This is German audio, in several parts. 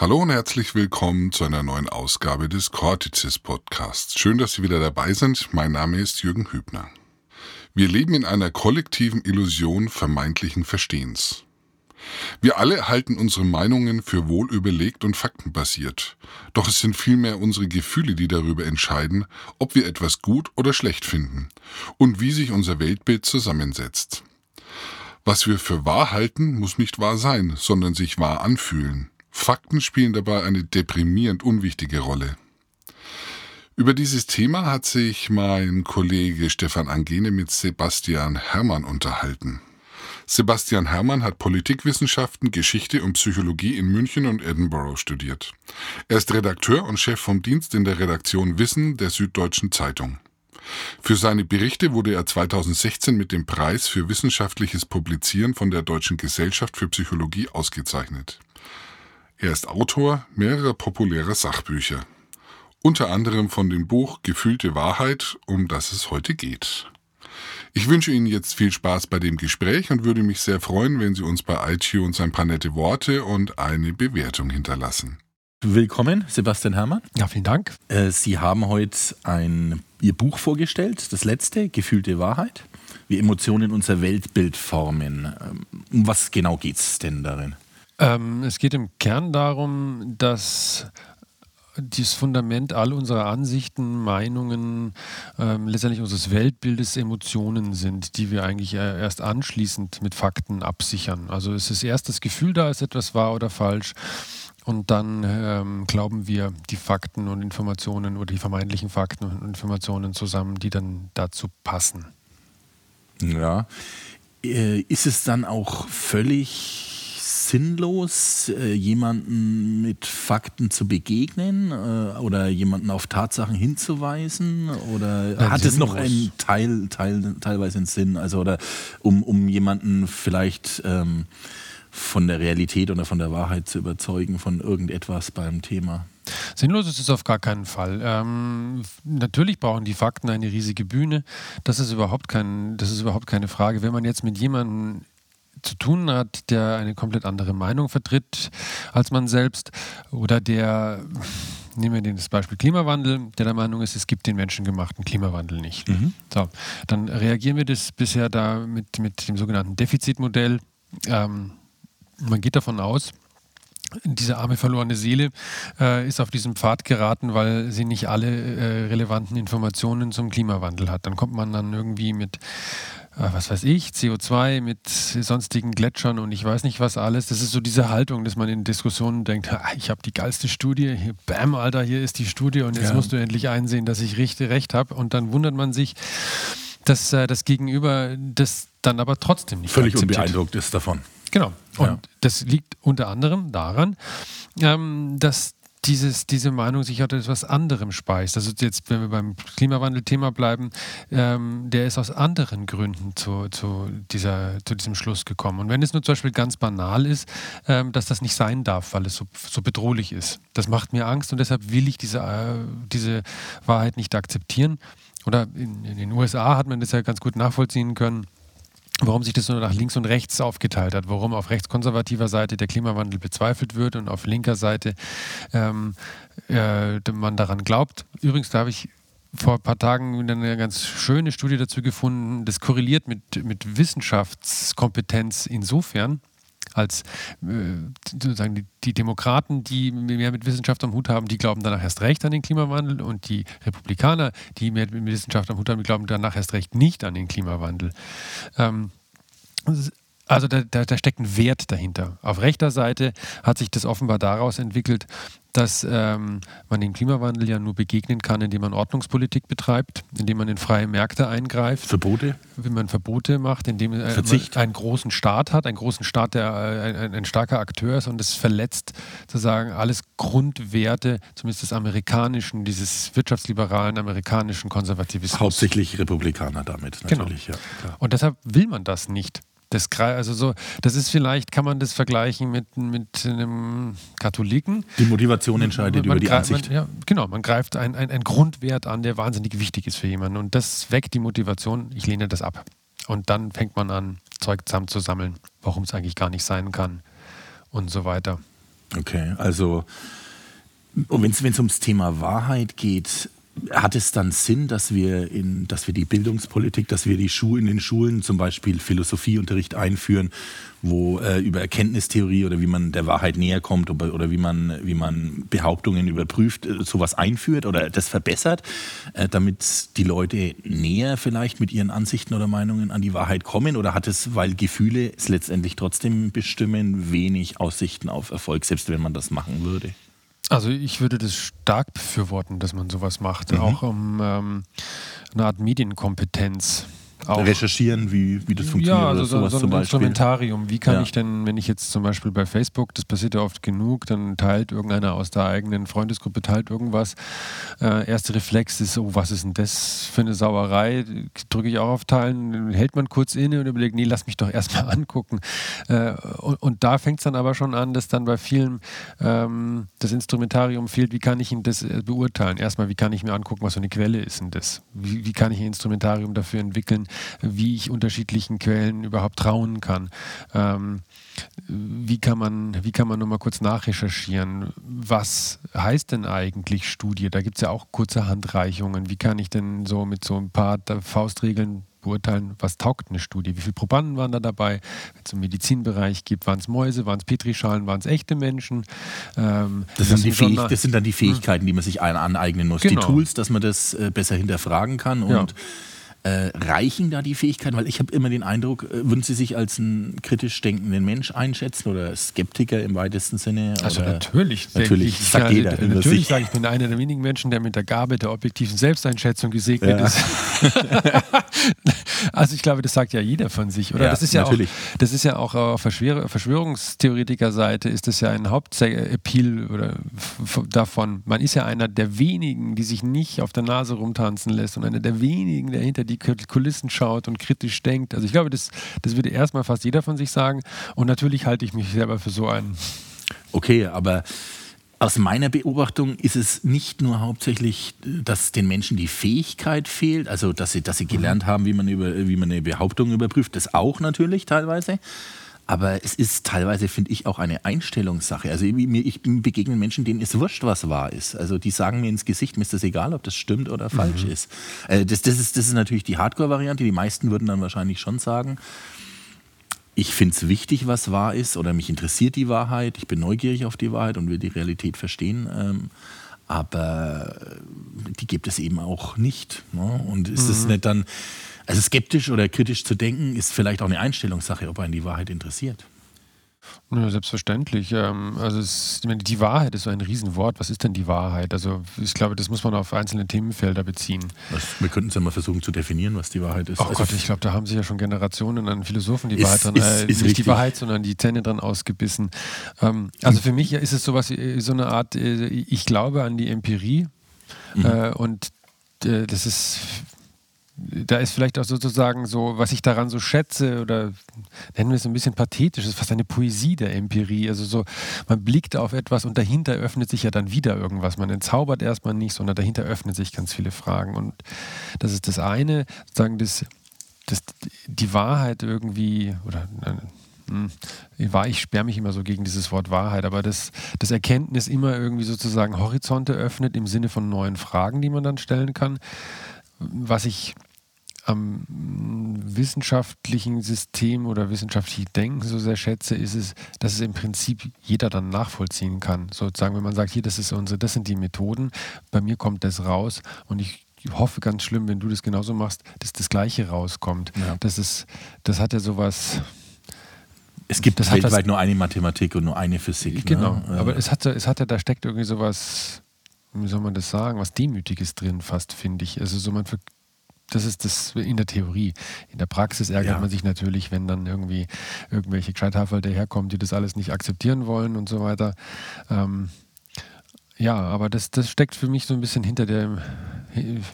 Hallo und herzlich willkommen zu einer neuen Ausgabe des Cortices Podcasts. Schön, dass Sie wieder dabei sind. Mein Name ist Jürgen Hübner. Wir leben in einer kollektiven Illusion vermeintlichen Verstehens. Wir alle halten unsere Meinungen für wohl überlegt und faktenbasiert. Doch es sind vielmehr unsere Gefühle, die darüber entscheiden, ob wir etwas gut oder schlecht finden und wie sich unser Weltbild zusammensetzt. Was wir für wahr halten, muss nicht wahr sein, sondern sich wahr anfühlen. Fakten spielen dabei eine deprimierend unwichtige Rolle. Über dieses Thema hat sich mein Kollege Stefan Angene mit Sebastian Hermann unterhalten. Sebastian Hermann hat Politikwissenschaften, Geschichte und Psychologie in München und Edinburgh studiert. Er ist Redakteur und Chef vom Dienst in der Redaktion Wissen der Süddeutschen Zeitung. Für seine Berichte wurde er 2016 mit dem Preis für wissenschaftliches Publizieren von der Deutschen Gesellschaft für Psychologie ausgezeichnet. Er ist Autor mehrerer populärer Sachbücher, unter anderem von dem Buch Gefühlte Wahrheit, um das es heute geht. Ich wünsche Ihnen jetzt viel Spaß bei dem Gespräch und würde mich sehr freuen, wenn Sie uns bei iTunes ein paar nette Worte und eine Bewertung hinterlassen. Willkommen, Sebastian Herrmann. Ja, vielen Dank. Äh, Sie haben heute ein, Ihr Buch vorgestellt, das letzte, Gefühlte Wahrheit, wie Emotionen unser Weltbild formen. Ähm, um was genau geht es denn darin? Ähm, es geht im Kern darum, dass das Fundament all unserer Ansichten, Meinungen, ähm, letztendlich unseres Weltbildes Emotionen sind, die wir eigentlich erst anschließend mit Fakten absichern. Also es ist erst das Gefühl da, ist etwas wahr oder falsch. Und dann ähm, glauben wir die Fakten und Informationen oder die vermeintlichen Fakten und Informationen zusammen, die dann dazu passen. Ja. Äh, ist es dann auch völlig sinnlos, äh, jemanden mit Fakten zu begegnen äh, oder jemanden auf Tatsachen hinzuweisen? Oder ja, hat es noch einen Teil, Teil, teilweise einen Sinn? Also, oder um, um jemanden vielleicht ähm, von der Realität oder von der Wahrheit zu überzeugen, von irgendetwas beim Thema? Sinnlos ist es auf gar keinen Fall. Ähm, natürlich brauchen die Fakten eine riesige Bühne. Das ist überhaupt kein, das ist überhaupt keine Frage. Wenn man jetzt mit jemandem zu tun hat, der eine komplett andere Meinung vertritt als man selbst oder der, nehmen wir das Beispiel Klimawandel, der der Meinung ist, es gibt den menschengemachten Klimawandel nicht. Mhm. So, dann reagieren wir das bisher da mit, mit dem sogenannten Defizitmodell. Ähm, man geht davon aus, diese arme verlorene Seele äh, ist auf diesem Pfad geraten, weil sie nicht alle äh, relevanten Informationen zum Klimawandel hat. Dann kommt man dann irgendwie mit was weiß ich, CO2 mit sonstigen Gletschern und ich weiß nicht was alles. Das ist so diese Haltung, dass man in Diskussionen denkt, ich habe die geilste Studie, hier, bam, Alter, hier ist die Studie und jetzt ja. musst du endlich einsehen, dass ich richtig recht habe. Und dann wundert man sich, dass äh, das Gegenüber das dann aber trotzdem nicht Völlig akzeptiert. unbeeindruckt ist davon. Genau. Und ja. das liegt unter anderem daran, ähm, dass dieses, diese Meinung sich aus etwas anderem speist. Also jetzt, wenn wir beim Klimawandel-Thema bleiben, ähm, der ist aus anderen Gründen zu, zu, dieser, zu diesem Schluss gekommen. Und wenn es nur zum Beispiel ganz banal ist, ähm, dass das nicht sein darf, weil es so, so bedrohlich ist. Das macht mir Angst und deshalb will ich diese, äh, diese Wahrheit nicht akzeptieren. Oder in, in den USA hat man das ja ganz gut nachvollziehen können warum sich das nur nach links und rechts aufgeteilt hat, warum auf rechtskonservativer Seite der Klimawandel bezweifelt wird und auf linker Seite ähm, äh, man daran glaubt. Übrigens, da habe ich vor ein paar Tagen eine ganz schöne Studie dazu gefunden, das korreliert mit, mit Wissenschaftskompetenz insofern, als äh, sozusagen die, die, Demokraten, die mehr mit Wissenschaft am Hut haben, die glauben danach erst recht an den Klimawandel und die Republikaner, die mehr mit Wissenschaft am Hut haben, die glauben danach erst recht nicht an den Klimawandel. Ähm, also da, da, da, steckt ein Wert dahinter. Auf rechter Seite hat sich das offenbar daraus entwickelt, dass ähm, man dem Klimawandel ja nur begegnen kann, indem man Ordnungspolitik betreibt, indem man in freie Märkte eingreift. Verbote? Wenn man Verbote macht, indem äh, Verzicht. man einen großen Staat hat, einen großen Staat, der äh, ein, ein, starker Akteur ist und es verletzt sozusagen alles Grundwerte, zumindest des amerikanischen, dieses wirtschaftsliberalen amerikanischen Konservativismus. Hauptsächlich Republikaner damit genau. natürlich, genau. ja. Und deshalb will man das nicht. Das, also so, das ist vielleicht, kann man das vergleichen mit, mit einem Katholiken. Die Motivation entscheidet man über die Ansicht. Man, ja, genau, man greift einen ein Grundwert an, der wahnsinnig wichtig ist für jemanden. Und das weckt die Motivation, ich lehne das ab. Und dann fängt man an, Zeug zusammenzusammeln, warum es eigentlich gar nicht sein kann und so weiter. Okay, also wenn es ums Thema Wahrheit geht, hat es dann Sinn, dass wir, in, dass wir die Bildungspolitik, dass wir die Schulen in den Schulen zum Beispiel Philosophieunterricht einführen, wo äh, über Erkenntnistheorie oder wie man der Wahrheit näher kommt oder, oder wie, man, wie man Behauptungen überprüft, äh, sowas einführt oder das verbessert, äh, damit die Leute näher vielleicht mit ihren Ansichten oder Meinungen an die Wahrheit kommen? Oder hat es, weil Gefühle es letztendlich trotzdem bestimmen, wenig Aussichten auf Erfolg, selbst wenn man das machen würde? Also ich würde das stark befürworten, dass man sowas macht, mhm. auch um ähm, eine Art Medienkompetenz auch recherchieren, wie, wie das funktioniert. Ja, also so, so ein Instrumentarium. Wie kann ja. ich denn, wenn ich jetzt zum Beispiel bei Facebook, das passiert ja oft genug, dann teilt irgendeiner aus der eigenen Freundesgruppe, teilt irgendwas. Äh, erster Reflex ist, oh, was ist denn das für eine Sauerei? Drücke ich auch auf Teilen, hält man kurz inne und überlegt, nee, lass mich doch erstmal angucken. Äh, und, und, da fängt es dann aber schon an, dass dann bei vielen ähm, das Instrumentarium fehlt, wie kann ich ihn das äh, beurteilen? Erstmal, wie kann ich mir angucken, was für eine Quelle ist denn das? Wie, wie kann ich ein Instrumentarium dafür entwickeln, wie ich unterschiedlichen Quellen überhaupt trauen kann. Ähm, wie kann man, wie kann man nochmal kurz nachrecherchieren? Was heißt denn eigentlich Studie? Da gibt es ja auch kurze Handreichungen. Wie kann ich denn so mit so ein paar Faustregeln beurteilen, was taugt eine Studie? Wie viele Probanden waren da dabei? Wenn es im Medizinbereich gibt, waren es Mäuse, waren es Petrischalen, waren es echte Menschen? Ähm, das, sind die Fähig das sind dann die Fähigkeiten, die man sich aneignen muss. Genau. Die Tools, dass man das äh, besser hinterfragen kann und ja. Äh, reichen da die Fähigkeiten? Weil ich habe immer den Eindruck, äh, würden Sie sich als einen kritisch denkenden Mensch einschätzen oder Skeptiker im weitesten Sinne? Also natürlich. Natürlich, ich, sagt jeder. Natürlich sage ich, bin einer der wenigen Menschen, der mit der Gabe der objektiven Selbsteinschätzung gesegnet ja. ist. also ich glaube, das sagt ja jeder von sich, oder? Ja, das ist ja natürlich. auch, das ist ja auch auf Verschwörungstheoretiker-Seite ist das ja ein Hauptappeal oder davon. Man ist ja einer der wenigen, die sich nicht auf der Nase rumtanzen lässt und einer der wenigen, der hinter die Kulissen schaut und kritisch denkt. Also ich glaube, das, das würde erstmal fast jeder von sich sagen. Und natürlich halte ich mich selber für so einen. Okay, aber aus meiner Beobachtung ist es nicht nur hauptsächlich, dass den Menschen die Fähigkeit fehlt, also dass sie, dass sie gelernt haben, wie man, über, wie man eine Behauptung überprüft, das auch natürlich teilweise, aber es ist teilweise, finde ich, auch eine Einstellungssache. Also ich, ich begegne Menschen, denen ist wurscht, was wahr ist. Also die sagen mir ins Gesicht, mir ist das egal, ob das stimmt oder falsch mhm. ist. Äh, das, das ist. Das ist natürlich die Hardcore-Variante. Die meisten würden dann wahrscheinlich schon sagen, ich finde es wichtig, was wahr ist, oder mich interessiert die Wahrheit, ich bin neugierig auf die Wahrheit und will die Realität verstehen. Ähm, aber die gibt es eben auch nicht. Ne? Und ist es mhm. nicht dann also skeptisch oder kritisch zu denken, ist vielleicht auch eine Einstellungssache, ob einen die Wahrheit interessiert. Ja, selbstverständlich. Ähm, also es, meine, die Wahrheit ist so ein Riesenwort. Was ist denn die Wahrheit? Also ich glaube, das muss man auf einzelne Themenfelder beziehen. Was, wir könnten es ja mal versuchen zu definieren, was die Wahrheit ist. Oh also Gott, ich glaube, da haben sich ja schon Generationen an Philosophen die ist, Wahrheit dran, ist, äh, ist nicht richtig. die Wahrheit, sondern die Zähne dran ausgebissen. Ähm, also für mich ist es sowas, äh, so eine Art, äh, ich glaube an die Empirie mhm. äh, und äh, das ist da ist vielleicht auch sozusagen so, was ich daran so schätze oder nennen wir es ein bisschen pathetisch, ist fast eine Poesie der Empirie. Also so, man blickt auf etwas und dahinter öffnet sich ja dann wieder irgendwas. Man entzaubert erstmal nicht, sondern dahinter öffnen sich ganz viele Fragen. Und das ist das eine, sozusagen das, das, die Wahrheit irgendwie, oder ich sperre mich immer so gegen dieses Wort Wahrheit, aber das, das Erkenntnis immer irgendwie sozusagen Horizonte öffnet im Sinne von neuen Fragen, die man dann stellen kann. Was ich am wissenschaftlichen System oder wissenschaftlichen Denken so sehr schätze, ist es, dass es im Prinzip jeder dann nachvollziehen kann. Sozusagen, wenn man sagt, hier, das ist unsere, das sind die Methoden, bei mir kommt das raus und ich hoffe ganz schlimm, wenn du das genauso machst, dass das Gleiche rauskommt. Ja. Das ist, das hat ja sowas. Es gibt das weltweit nur eine Mathematik und nur eine Physik. Ne? Genau, ne? aber es hat, es hat ja, da steckt irgendwie sowas, wie soll man das sagen, was Demütiges drin fast, finde ich. Also so man das ist das in der Theorie. In der Praxis ärgert ja. man sich natürlich, wenn dann irgendwie irgendwelche Gescheithafel daherkommen, die das alles nicht akzeptieren wollen und so weiter. Ähm, ja, aber das, das steckt für mich so ein bisschen hinter, dem,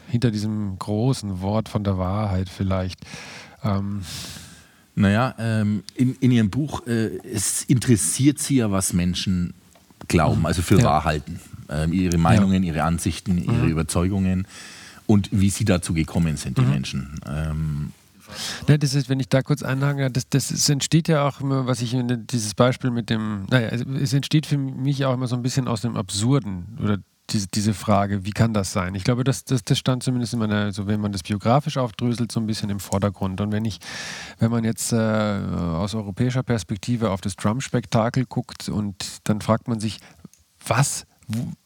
hinter diesem großen Wort von der Wahrheit vielleicht. Ähm, naja, ähm, in, in Ihrem Buch, äh, es interessiert Sie ja, was Menschen glauben, also für ja. wahr halten. Ähm, ihre Meinungen, ja. ihre Ansichten, ihre mhm. Überzeugungen und wie sie dazu gekommen sind, die mhm. Menschen. Ähm, Ja, das ist, wenn ich da kurz einhange, das, das, das entsteht ja auch immer, was ich, dieses Beispiel mit dem, naja, es entsteht für mich auch immer so ein bisschen aus dem Absurden oder diese, diese Frage, wie kann das sein? Ich glaube, das, das, das stand zumindest in meiner, so wenn man das biografisch aufdröselt, so ein bisschen im Vordergrund. Und wenn ich, wenn man jetzt äh, aus europäischer Perspektive auf das Trump-Spektakel guckt und dann fragt man sich, was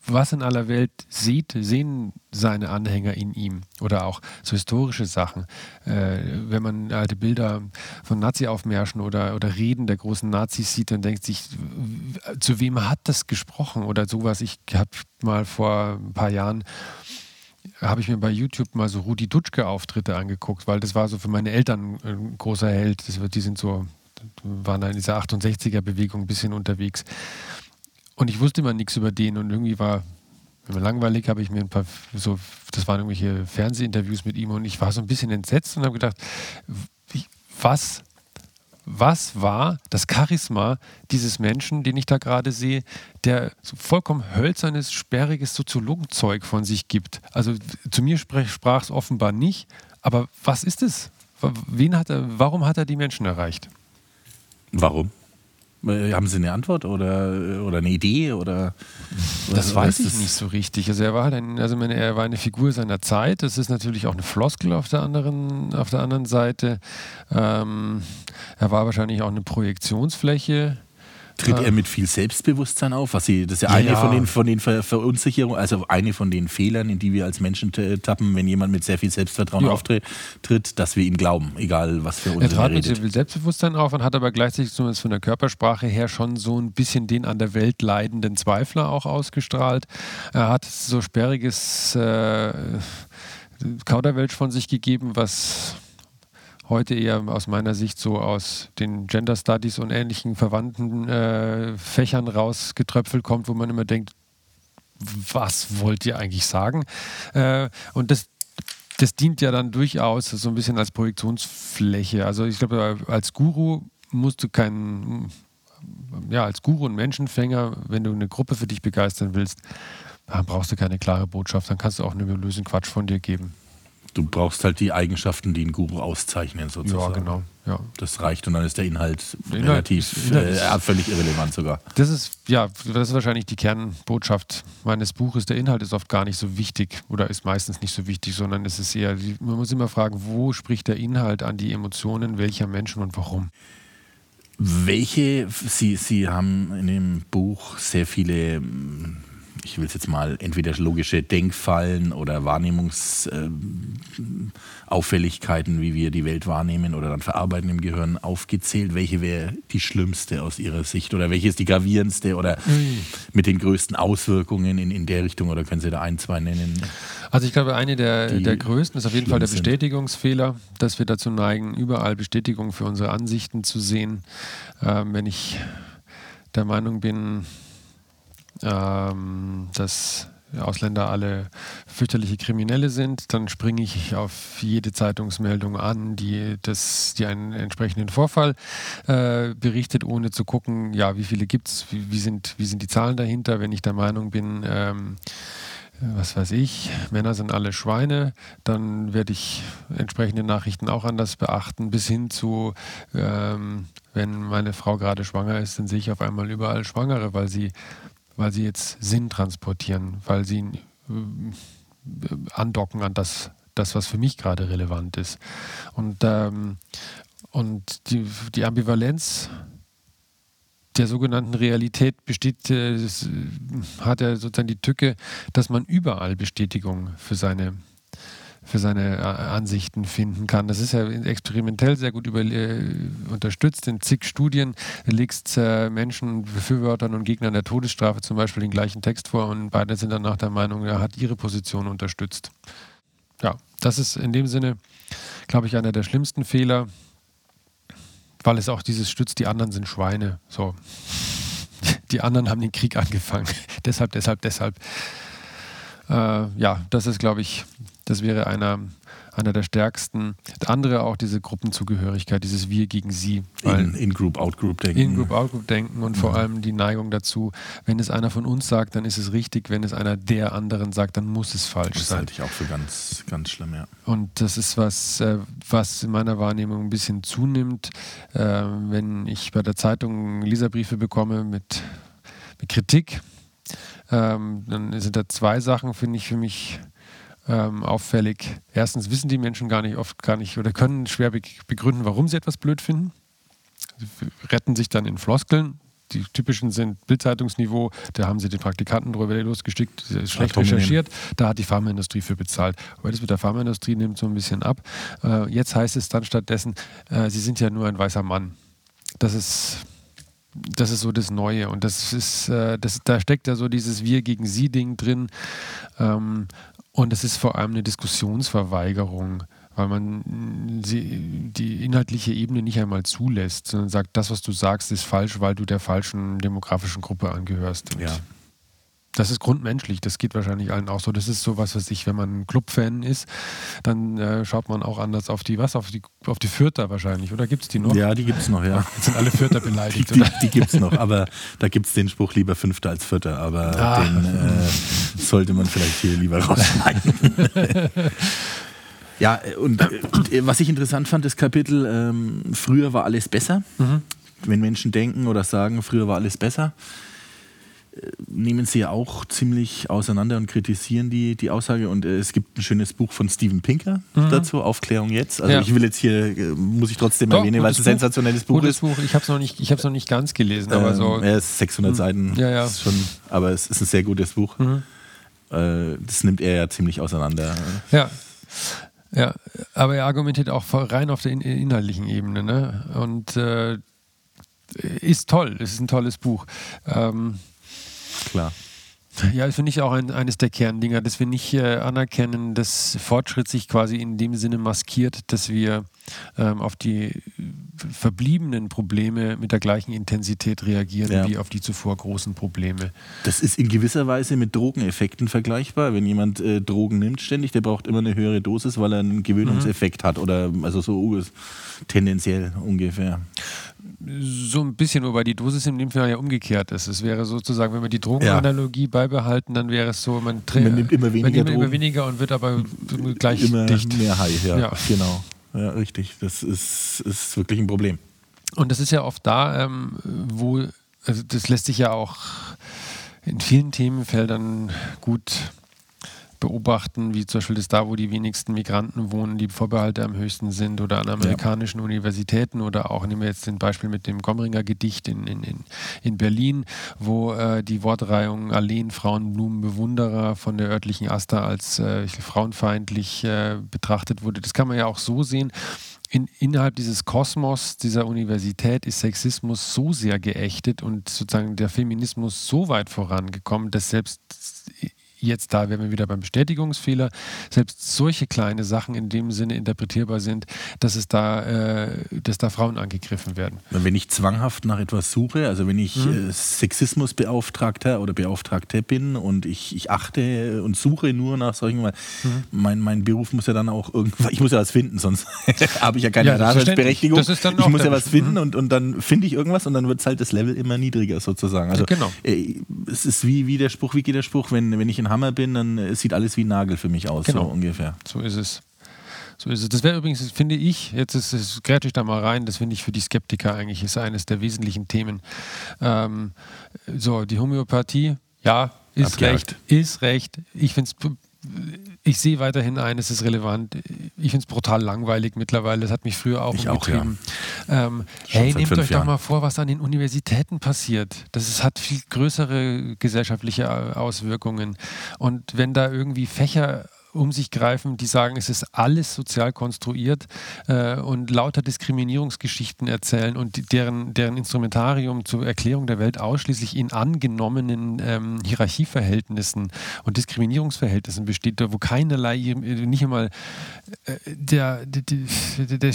was in aller Welt sieht, sehen seine Anhänger in ihm oder auch so historische Sachen. Äh, wenn man alte Bilder von Nazi-Aufmärschen oder, oder Reden der großen Nazis sieht, dann denkt sich, zu wem hat das gesprochen oder sowas. Ich habe mal vor ein paar Jahren habe ich mir bei YouTube mal so Rudi Dutschke-Auftritte angeguckt, weil das war so für meine Eltern ein großer Held. Das, die sind so, waren in dieser 68er-Bewegung ein bisschen unterwegs. Und ich wusste immer nichts über den und irgendwie war mir langweilig, habe ich mir ein paar, so, das waren irgendwelche Fernsehinterviews mit ihm und ich war so ein bisschen entsetzt und habe gedacht, was, was war das Charisma dieses Menschen, den ich da gerade sehe, der so vollkommen hölzernes, sperriges Soziologenzeug von sich gibt? Also zu mir sprach es offenbar nicht, aber was ist es? Wen hat er, warum hat er die Menschen erreicht? Warum? Äh, haben Sie eine Antwort oder, oder eine Idee? Oder, das weiß ich das? nicht so richtig. Also er war halt ein, also er war eine Figur seiner Zeit. Das ist natürlich auch eine Floskel auf der anderen, auf der anderen Seite. Ähm, er war wahrscheinlich auch eine Projektionsfläche Tritt er mit viel Selbstbewusstsein auf? Was sie, das ist ja, ja eine von den, von den Ver Verunsicherungen, also eine von den Fehlern, in die wir als Menschen tappen, wenn jemand mit sehr viel Selbstvertrauen ja. auftritt, dass wir ihm glauben, egal was für uns Er trat mit viel Selbstbewusstsein auf und hat aber gleichzeitig zumindest von der Körpersprache her schon so ein bisschen den an der Welt leidenden Zweifler auch ausgestrahlt. Er hat so sperriges äh, Kauderwelsch von sich gegeben, was heute eher aus meiner Sicht so aus den Gender Studies und ähnlichen verwandten äh, Fächern rausgetröpfelt kommt, wo man immer denkt, was wollt ihr eigentlich sagen? Äh, und das, das dient ja dann durchaus so ein bisschen als Projektionsfläche. Also ich glaube, als Guru musst du keinen, ja, als Guru und Menschenfänger, wenn du eine Gruppe für dich begeistern willst, dann brauchst du keine klare Botschaft, dann kannst du auch einen lösen Quatsch von dir geben. Du brauchst halt die Eigenschaften, die einen Guru auszeichnen, sozusagen. Ja, genau. Ja. Das reicht und dann ist der Inhalt, Inhalt relativ Inhalt äh, völlig irrelevant sogar. Das ist, ja, das ist wahrscheinlich die Kernbotschaft meines Buches. Der Inhalt ist oft gar nicht so wichtig oder ist meistens nicht so wichtig, sondern es ist eher, man muss immer fragen, wo spricht der Inhalt an die Emotionen welcher Menschen und warum? Welche, Sie, Sie haben in dem Buch sehr viele ich will es jetzt mal, entweder logische Denkfallen oder Wahrnehmungsauffälligkeiten, äh, wie wir die Welt wahrnehmen oder dann verarbeiten im Gehirn, aufgezählt. Welche wäre die schlimmste aus Ihrer Sicht oder welche ist die gravierendste oder mhm. mit den größten Auswirkungen in, in der Richtung oder können Sie da ein, zwei nennen? Also ich glaube, eine der, der größten ist auf jeden Fall der Bestätigungsfehler, dass wir dazu neigen, überall Bestätigung für unsere Ansichten zu sehen. Ähm, wenn ich der Meinung bin, ähm, dass Ausländer alle fürchterliche Kriminelle sind, dann springe ich auf jede Zeitungsmeldung an, die, das, die einen entsprechenden Vorfall äh, berichtet, ohne zu gucken, ja, wie viele gibt es, wie, wie, sind, wie sind die Zahlen dahinter, wenn ich der Meinung bin, ähm, was weiß ich, Männer sind alle Schweine, dann werde ich entsprechende Nachrichten auch anders beachten, bis hin zu, ähm, wenn meine Frau gerade schwanger ist, dann sehe ich auf einmal überall Schwangere, weil sie weil sie jetzt Sinn transportieren, weil sie äh, andocken an das, das, was für mich gerade relevant ist. Und, ähm, und die, die Ambivalenz der sogenannten Realität besteht, äh, hat er sozusagen die Tücke, dass man überall Bestätigung für seine für seine äh, Ansichten finden kann. Das ist ja experimentell sehr gut über, äh, unterstützt. In zig Studien legst äh, Menschen, Befürwortern und Gegnern der Todesstrafe zum Beispiel den gleichen Text vor und beide sind dann nach der Meinung, er hat ihre Position unterstützt. Ja, das ist in dem Sinne, glaube ich, einer der schlimmsten Fehler, weil es auch dieses stützt, die anderen sind Schweine. So. Die anderen haben den Krieg angefangen. deshalb, deshalb, deshalb. Äh, ja, das ist, glaube ich, das wäre einer, einer der stärksten. Der andere auch diese Gruppenzugehörigkeit, dieses Wir gegen Sie. In-Group, in Out-Group-Denken. In-Group, Out-Group-Denken und ja. vor allem die Neigung dazu, wenn es einer von uns sagt, dann ist es richtig, wenn es einer der anderen sagt, dann muss es falsch das sein. Das halte ich auch für ganz, ganz schlimm, ja. Und das ist was, äh, was in meiner Wahrnehmung ein bisschen zunimmt, äh, wenn ich bei der Zeitung Leserbriefe bekomme mit, mit Kritik. Ähm, dann sind da zwei Sachen, finde ich, für mich ähm, auffällig. Erstens wissen die Menschen gar nicht oft gar nicht oder können schwer begründen, warum sie etwas blöd finden. Sie retten sich dann in Floskeln. Die typischen sind Bildzeitungsniveau, da haben sie den Praktikanten drüber losgestickt, schlecht Atomen recherchiert, da hat die Pharmaindustrie für bezahlt. Aber das mit der Pharmaindustrie nimmt so ein bisschen ab. Äh, jetzt heißt es dann stattdessen, äh, sie sind ja nur ein weißer Mann. Das ist das ist so das Neue. Und das ist, äh, das, da steckt ja so dieses Wir gegen Sie-Ding drin. Ähm, und es ist vor allem eine Diskussionsverweigerung, weil man sie, die inhaltliche Ebene nicht einmal zulässt, sondern sagt, das, was du sagst, ist falsch, weil du der falschen demografischen Gruppe angehörst. ja. Das ist grundmenschlich, das geht wahrscheinlich allen auch so. Das ist so was, was ich, wenn man ein Clubfan ist, dann äh, schaut man auch anders auf die, was, auf die, auf die Fürther wahrscheinlich, oder gibt es die noch? Ja, die gibt es noch, ja. Jetzt sind alle Fürther beleidigt, die, die, die gibt es noch, aber da gibt es den Spruch lieber Fünfter als Vierter, aber ah. den äh, sollte man vielleicht hier lieber rausschneiden. ja, und äh, was ich interessant fand, das Kapitel, ähm, früher war alles besser. Mhm. Wenn Menschen denken oder sagen, früher war alles besser nehmen sie ja auch ziemlich auseinander und kritisieren die, die Aussage. Und äh, es gibt ein schönes Buch von Steven Pinker mhm. dazu, Aufklärung jetzt. Also ja. ich will jetzt hier, äh, muss ich trotzdem Doch, erwähnen, weil es ein sensationelles Buch gutes ist. Buch. Ich habe es noch, nicht, noch nicht ganz gelesen, aber ähm, so. Er ist 600 mhm. Seiten, ja, ja. Schon, aber es ist ein sehr gutes Buch. Mhm. Äh, das nimmt er ja ziemlich auseinander. Ja. Ja, aber er argumentiert auch rein auf der inhaltlichen Ebene. Ne? Und äh, ist toll, es ist ein tolles Buch. Ähm, Klar. Ja, das finde ich auch ein, eines der Kerndinger, dass wir nicht äh, anerkennen, dass Fortschritt sich quasi in dem Sinne maskiert, dass wir ähm, auf die verbliebenen Probleme mit der gleichen Intensität reagieren ja. wie auf die zuvor großen Probleme. Das ist in gewisser Weise mit Drogeneffekten vergleichbar. Wenn jemand äh, Drogen nimmt ständig, der braucht immer eine höhere Dosis, weil er einen Gewöhnungseffekt mhm. hat oder also so tendenziell ungefähr. So ein bisschen, wobei die Dosis in dem Fall ja umgekehrt ist. Es wäre sozusagen, wenn wir die Drogenanalogie ja. beibehalten, dann wäre es so, man, man nimmt immer weniger, man nimmt immer weniger und wird aber gleich immer dicht. mehr high, ja, ja. genau. Ja, richtig. Das ist, ist wirklich ein Problem. Und das ist ja oft da, ähm, wo, also das lässt sich ja auch in vielen Themenfeldern gut beobachten, wie zum Beispiel das da, wo die wenigsten Migranten wohnen, die Vorbehalte am höchsten sind oder an amerikanischen ja. Universitäten oder auch, nehmen wir jetzt den Beispiel mit dem Gomringer Gedicht in, in, in Berlin, wo äh, die Wortreihung Alleen, Frauenblumen, Bewunderer von der örtlichen Asta als äh, frauenfeindlich äh, betrachtet wurde. Das kann man ja auch so sehen. In, innerhalb dieses Kosmos dieser Universität ist Sexismus so sehr geächtet und sozusagen der Feminismus so weit vorangekommen, dass selbst jetzt da wären wir wieder beim Bestätigungsfehler, selbst solche kleine Sachen in dem Sinne interpretierbar sind, dass es da, äh, dass da Frauen angegriffen werden. Wenn ich zwanghaft nach etwas suche, also wenn ich mhm. äh, Sexismusbeauftragter oder Beauftragter bin und ich, ich achte und suche nur nach solchen, mhm. mein, mein Beruf muss ja dann auch irgendwann, ich muss ja was finden, sonst habe ich ja keine ja, Daseinsberechtigung. ich muss ja was finden mhm. und, und dann finde ich irgendwas und dann wird es halt das Level immer niedriger sozusagen. Also genau. äh, es ist wie, wie der Spruch, wie geht der Spruch, wenn, wenn ich in Hammer bin, dann sieht alles wie ein Nagel für mich aus, genau. so ungefähr. So ist es. So ist es. Das wäre übrigens, finde ich, jetzt ist es, grätsche ich da mal rein, das finde ich für die Skeptiker eigentlich ist eines der wesentlichen Themen. Ähm, so, die Homöopathie, ja, ist Abgehakt. recht, ist recht. Ich finde es ich sehe weiterhin ein, es ist relevant. Ich finde es brutal langweilig mittlerweile. Das hat mich früher auch ich umgetrieben. Auch, ja. Ähm, hey, nehmt euch Jahren. doch mal vor, was an den Universitäten passiert. Das ist, hat viel größere gesellschaftliche Auswirkungen. Und wenn da irgendwie Fächer um sich greifen, die sagen, es ist alles sozial konstruiert äh, und lauter Diskriminierungsgeschichten erzählen und deren, deren Instrumentarium zur Erklärung der Welt ausschließlich in angenommenen ähm, Hierarchieverhältnissen und Diskriminierungsverhältnissen besteht, wo keinerlei, nicht einmal äh, der, der, der, der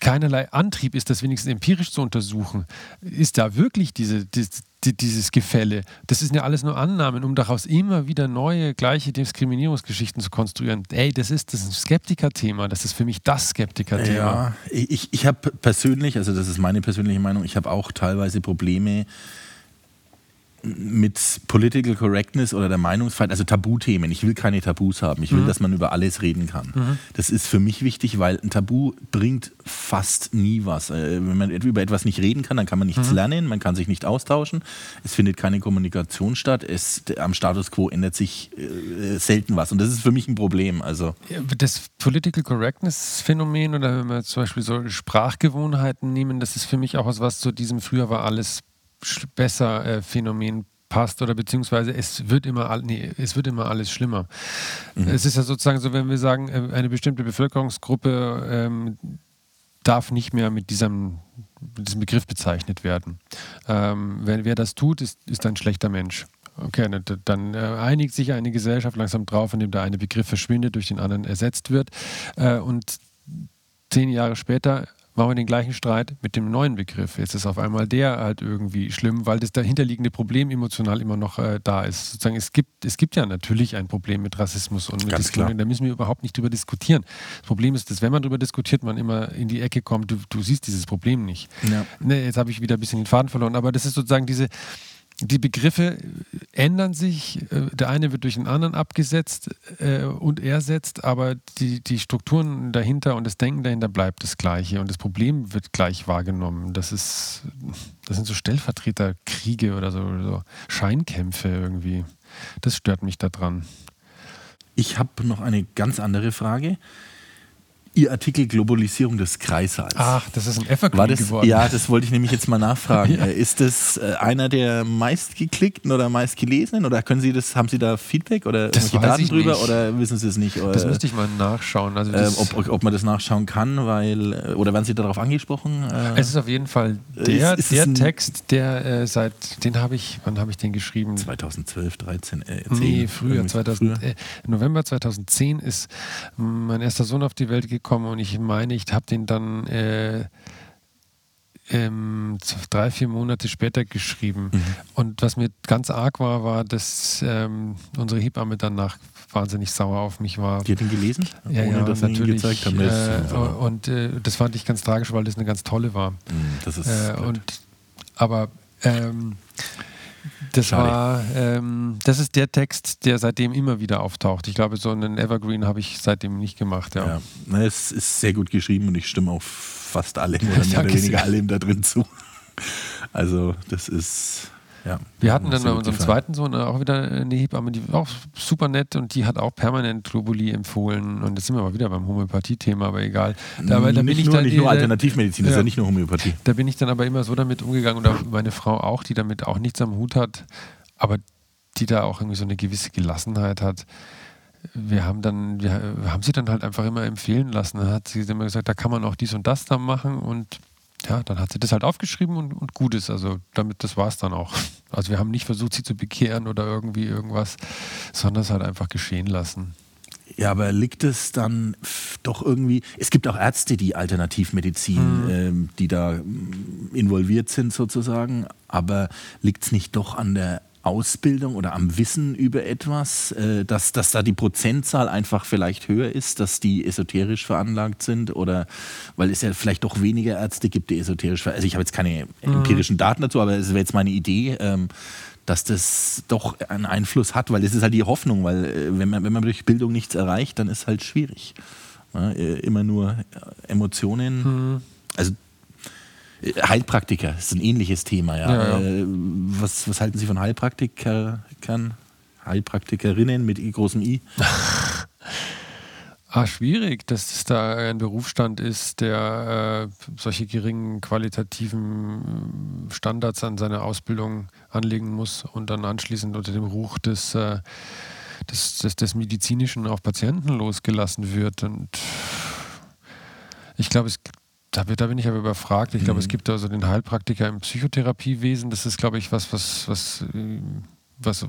keinerlei Antrieb ist, das wenigstens empirisch zu untersuchen. Ist da wirklich diese, diese dieses Gefälle. Das sind ja alles nur Annahmen, um daraus immer wieder neue, gleiche Diskriminierungsgeschichten zu konstruieren. Ey, das ist das Skeptiker-Thema. Das ist für mich das Skeptiker-Thema. Ja, ich, ich habe persönlich, also das ist meine persönliche Meinung, ich habe auch teilweise Probleme, mit Political Correctness oder der Meinungsfreiheit, also Tabuthemen. Ich will keine Tabus haben. Ich will, mhm. dass man über alles reden kann. Mhm. Das ist für mich wichtig, weil ein Tabu bringt fast nie was. Äh, wenn man über etwas nicht reden kann, dann kann man nichts mhm. lernen, man kann sich nicht austauschen. Es findet keine Kommunikation statt. Es, am Status quo ändert sich äh, selten was. Und das ist für mich ein Problem. Also das Political Correctness Phänomen oder wenn wir zum Beispiel so Sprachgewohnheiten nehmen, das ist für mich auch was, was zu diesem früher war alles besser äh, Phänomen passt oder beziehungsweise es wird immer, nee, es wird immer alles schlimmer. Mhm. Es ist ja sozusagen so, wenn wir sagen, äh, eine bestimmte Bevölkerungsgruppe ähm, darf nicht mehr mit diesem, mit diesem Begriff bezeichnet werden. Ähm, wer, wer das tut, ist, ist ein schlechter Mensch. Okay, dann äh, einigt sich eine Gesellschaft langsam drauf, indem der eine Begriff verschwindet, durch den anderen ersetzt wird. Äh, und zehn Jahre später machen wir den gleichen Streit mit dem neuen Begriff. Jetzt ist auf einmal der halt irgendwie schlimm, weil das dahinterliegende Problem emotional immer noch äh, da ist. Sozusagen, es gibt, es gibt ja natürlich ein Problem mit Rassismus und mit Diskriminierung. Da müssen wir überhaupt nicht drüber diskutieren. Das Problem ist, dass wenn man drüber diskutiert, man immer in die Ecke kommt, du, du siehst dieses Problem nicht. Ja. Ne, jetzt habe ich wieder ein bisschen den Faden verloren, aber das ist sozusagen diese, die Begriffe ändern sich. Äh, der eine wird durch den anderen abgesetzt äh, und ersetzt, aber die, die Strukturen dahinter und das Denken dahinter bleibt das Gleiche und das Problem wird gleich wahrgenommen. Das ist, das sind so Stellvertreterkriege oder so, so Scheinkämpfe irgendwie. Das stört mich daran. Ich habe noch eine ganz andere Frage. Ihr Artikel Globalisierung des Kreißsaals. Ach, das ist ein Evergreen War das, geworden. Ja, das wollte ich nämlich jetzt mal nachfragen. ja. Äh, ist das äh, einer der meistgeklickten oder meistgelesenen oder können Sie das, haben Sie da Feedback oder das Daten drüber nicht. oder wissen Sie es nicht? Oder, das müsste ich mal nachschauen. Also äh, ob, ob, man das nachschauen kann, weil äh, oder werden Sie darauf angesprochen? Äh, es ist auf jeden Fall der, ist, ist der Text, der äh, seit, den habe ich, wann habe ich den geschrieben? 2012, 13, äh, 10, Nee, früher, 2000, früher. November 2010 ist mein erster Sohn auf die Welt gekommen gekommen und ich meine, ich habe den dann äh, ähm, drei, vier Monate später geschrieben. Mhm. Und was mir ganz arg war, war, dass ähm, unsere Hebamme danach wahnsinnig sauer auf mich war. Die hat ihn gelesen? Ja, Ohne, ja dass natürlich. Gezeigt haben, äh, und äh, das fand ich ganz tragisch, weil das eine ganz tolle war. Mhm, das ist äh, und, aber ähm, das Schade. war, ähm, das ist der Text, der seitdem immer wieder auftaucht. Ich glaube, so einen Evergreen habe ich seitdem nicht gemacht. Ja. ja. Na, es ist sehr gut geschrieben und ich stimme auch fast allem oder mehr oder weniger allem da drin zu. Also, das ist ja, wir hatten dann bei unserem zweiten Sohn auch wieder eine Hebamme, die war auch super nett und die hat auch permanent Globuli empfohlen. Und jetzt sind wir mal wieder beim Homöopathie-Thema, aber egal. Da, da nicht, nur, dann, nicht nur Alternativmedizin, ja, das ist ja nicht nur Homöopathie. Da bin ich dann aber immer so damit umgegangen und auch meine Frau auch, die damit auch nichts am Hut hat, aber die da auch irgendwie so eine gewisse Gelassenheit hat wir haben dann, wir haben sie dann halt einfach immer empfehlen lassen. Dann hat sie immer gesagt, da kann man auch dies und das dann machen und ja, dann hat sie das halt aufgeschrieben und, und gut ist. Also damit, das war es dann auch. Also wir haben nicht versucht, sie zu bekehren oder irgendwie irgendwas, sondern es halt einfach geschehen lassen. Ja, aber liegt es dann doch irgendwie, es gibt auch Ärzte, die Alternativmedizin, mhm. ähm, die da mm, involviert sind sozusagen, aber liegt es nicht doch an der Ausbildung oder am Wissen über etwas, äh, dass, dass da die Prozentzahl einfach vielleicht höher ist, dass die esoterisch veranlagt sind oder weil es ja vielleicht doch weniger Ärzte gibt, die esoterisch veranlagt sind. Also ich habe jetzt keine mhm. empirischen Daten dazu, aber es wäre jetzt meine Idee, ähm, dass das doch einen Einfluss hat, weil es ist halt die Hoffnung, weil äh, wenn man, wenn man durch Bildung nichts erreicht, dann ist halt schwierig. Äh, immer nur Emotionen. Mhm. Also Heilpraktiker ist ein ähnliches Thema, ja. ja, ja. Äh, was, was halten Sie von Heilpraktikern, Heilpraktikerinnen mit großem I? Ah, schwierig, dass es da ein Berufsstand ist, der äh, solche geringen qualitativen Standards an seine Ausbildung anlegen muss und dann anschließend unter dem Ruch des, äh, des, des, des Medizinischen auf Patienten losgelassen wird. Und ich glaube, es da, da, bin ich aber überfragt. Ich glaube, es mhm. gibt also den Heilpraktiker im Psychotherapiewesen. Das ist, glaube ich, was, was, was, äh, was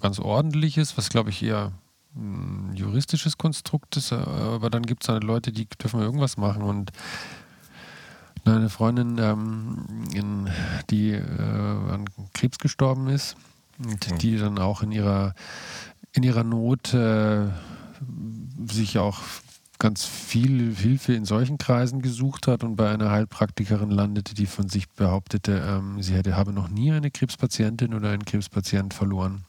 ganz ordentliches, was, glaube ich, eher ein juristisches Konstrukt ist. Aber dann gibt es halt Leute, die dürfen irgendwas machen. Und Eine Freundin, ähm, in, die äh, an Krebs gestorben ist und mhm. die dann auch in ihrer, in ihrer Not äh, sich auch ganz viel Hilfe in solchen Kreisen gesucht hat und bei einer Heilpraktikerin landete, die von sich behauptete, ähm, sie hätte, habe noch nie eine Krebspatientin oder einen Krebspatient verloren.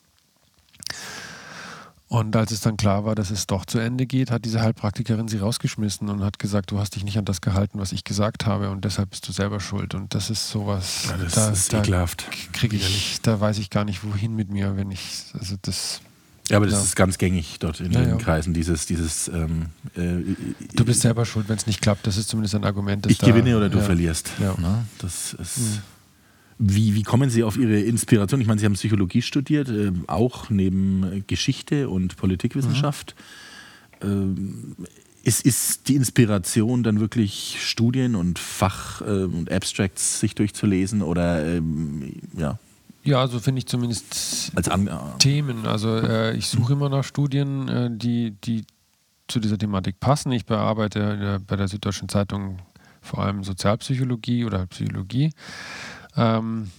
Und als es dann klar war, dass es doch zu Ende geht, hat diese Heilpraktikerin sie rausgeschmissen und hat gesagt, du hast dich nicht an das gehalten, was ich gesagt habe und deshalb bist du selber schuld. Und das ist sowas, ja, das da, ist da ekelhaft. Krieg ich, da weiß ich gar nicht, wohin mit mir, wenn ich, also das ja, aber das ja. ist ganz gängig dort in ja, den ja. Kreisen, dieses, dieses ähm, äh, Du bist selber schuld, wenn es nicht klappt. Das ist zumindest ein Argument. Ich da, gewinne oder du verlierst. Ja. Ne? Das ist. Mhm. Wie, wie kommen Sie auf Ihre Inspiration? Ich meine, Sie haben Psychologie studiert, äh, auch neben Geschichte und Politikwissenschaft. Mhm. Ähm, ist, ist die Inspiration dann wirklich Studien und Fach äh, und Abstracts sich durchzulesen oder ähm, ja? Ja, so finde ich zumindest Als An Themen. Also äh, ich suche immer nach Studien, äh, die, die zu dieser Thematik passen. Ich bearbeite äh, bei der Süddeutschen Zeitung vor allem Sozialpsychologie oder Psychologie. Ähm,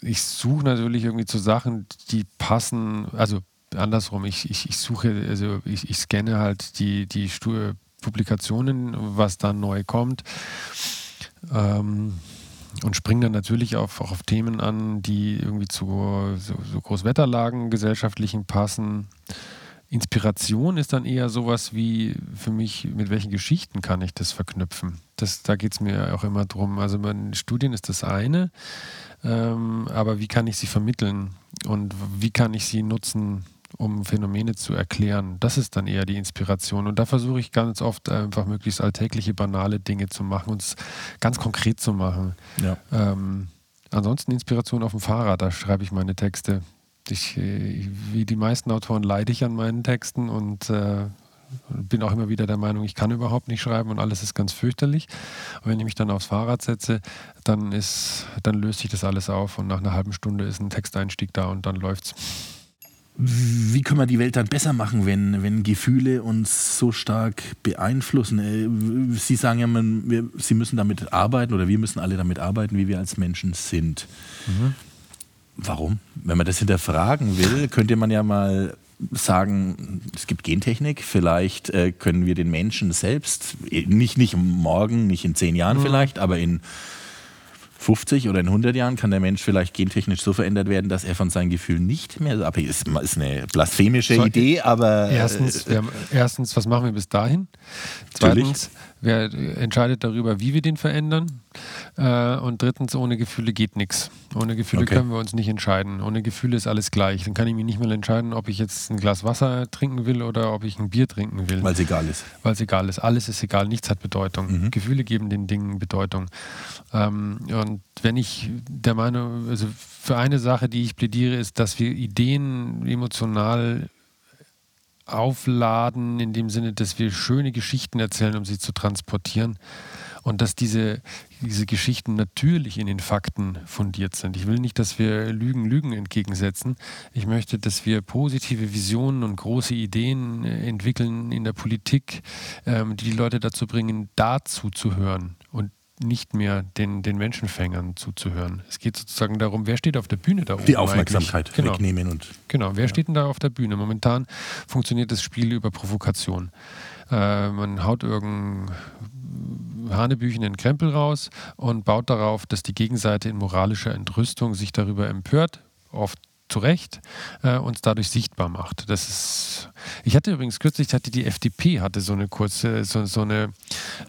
ich suche natürlich irgendwie zu Sachen, die passen, also andersrum, ich, ich, ich suche, also ich, ich scanne halt die, die Publikationen, was dann neu kommt. Ähm, und springen dann natürlich auf, auch auf Themen an, die irgendwie zu so, so Großwetterlagen gesellschaftlichen passen. Inspiration ist dann eher sowas wie für mich, mit welchen Geschichten kann ich das verknüpfen? Das, da geht es mir auch immer drum. Also mein Studien ist das eine, ähm, aber wie kann ich sie vermitteln und wie kann ich sie nutzen, um Phänomene zu erklären. Das ist dann eher die Inspiration. Und da versuche ich ganz oft einfach möglichst alltägliche, banale Dinge zu machen und es ganz konkret zu machen. Ja. Ähm, ansonsten Inspiration auf dem Fahrrad, da schreibe ich meine Texte. Ich, äh, wie die meisten Autoren leide ich an meinen Texten und äh, bin auch immer wieder der Meinung, ich kann überhaupt nicht schreiben und alles ist ganz fürchterlich. Und wenn ich mich dann aufs Fahrrad setze, dann, ist, dann löst sich das alles auf und nach einer halben Stunde ist ein Texteinstieg da und dann läuft's wie können wir die Welt dann besser machen, wenn, wenn Gefühle uns so stark beeinflussen? Äh, Sie sagen ja, man, wir, Sie müssen damit arbeiten oder wir müssen alle damit arbeiten, wie wir als Menschen sind. Mhm. Warum? Wenn man das hinterfragen will, könnte man ja mal sagen, es gibt Gentechnik, vielleicht äh, können wir den Menschen selbst, äh, nicht, nicht morgen, nicht in zehn Jahren mhm. vielleicht, aber in 50 oder in 100 Jahren kann der Mensch vielleicht gentechnisch so verändert werden, dass er von seinen Gefühlen nicht mehr so abhängig ist. Ist eine blasphemische so, Idee, aber. Erstens, äh, haben, erstens, was machen wir bis dahin? Zweitens, wer entscheidet darüber, wie wir den verändern? Äh, und drittens, ohne Gefühle geht nichts. Ohne Gefühle okay. können wir uns nicht entscheiden. Ohne Gefühle ist alles gleich. Dann kann ich mich nicht mehr entscheiden, ob ich jetzt ein Glas Wasser trinken will oder ob ich ein Bier trinken will. Weil es egal ist. Weil es egal ist. Alles ist egal. Nichts hat Bedeutung. Mhm. Gefühle geben den Dingen Bedeutung. Ähm, und wenn ich der Meinung, also für eine Sache, die ich plädiere, ist, dass wir Ideen emotional aufladen, in dem Sinne, dass wir schöne Geschichten erzählen, um sie zu transportieren. Und dass diese, diese Geschichten natürlich in den Fakten fundiert sind. Ich will nicht, dass wir Lügen Lügen entgegensetzen. Ich möchte, dass wir positive Visionen und große Ideen äh, entwickeln in der Politik, ähm, die die Leute dazu bringen, dazu zu hören nicht mehr den, den Menschenfängern zuzuhören. Es geht sozusagen darum, wer steht auf der Bühne da oben. Die Aufmerksamkeit genau. wegnehmen und. Genau, wer ja. steht denn da auf der Bühne? Momentan funktioniert das Spiel über Provokation. Äh, man haut irgendein Hanebüchen in Krempel raus und baut darauf, dass die Gegenseite in moralischer Entrüstung sich darüber empört, oft zu Recht, äh, uns dadurch sichtbar macht. Das ist. Ich hatte übrigens kürzlich hatte die FDP hatte so eine kurze so, so eine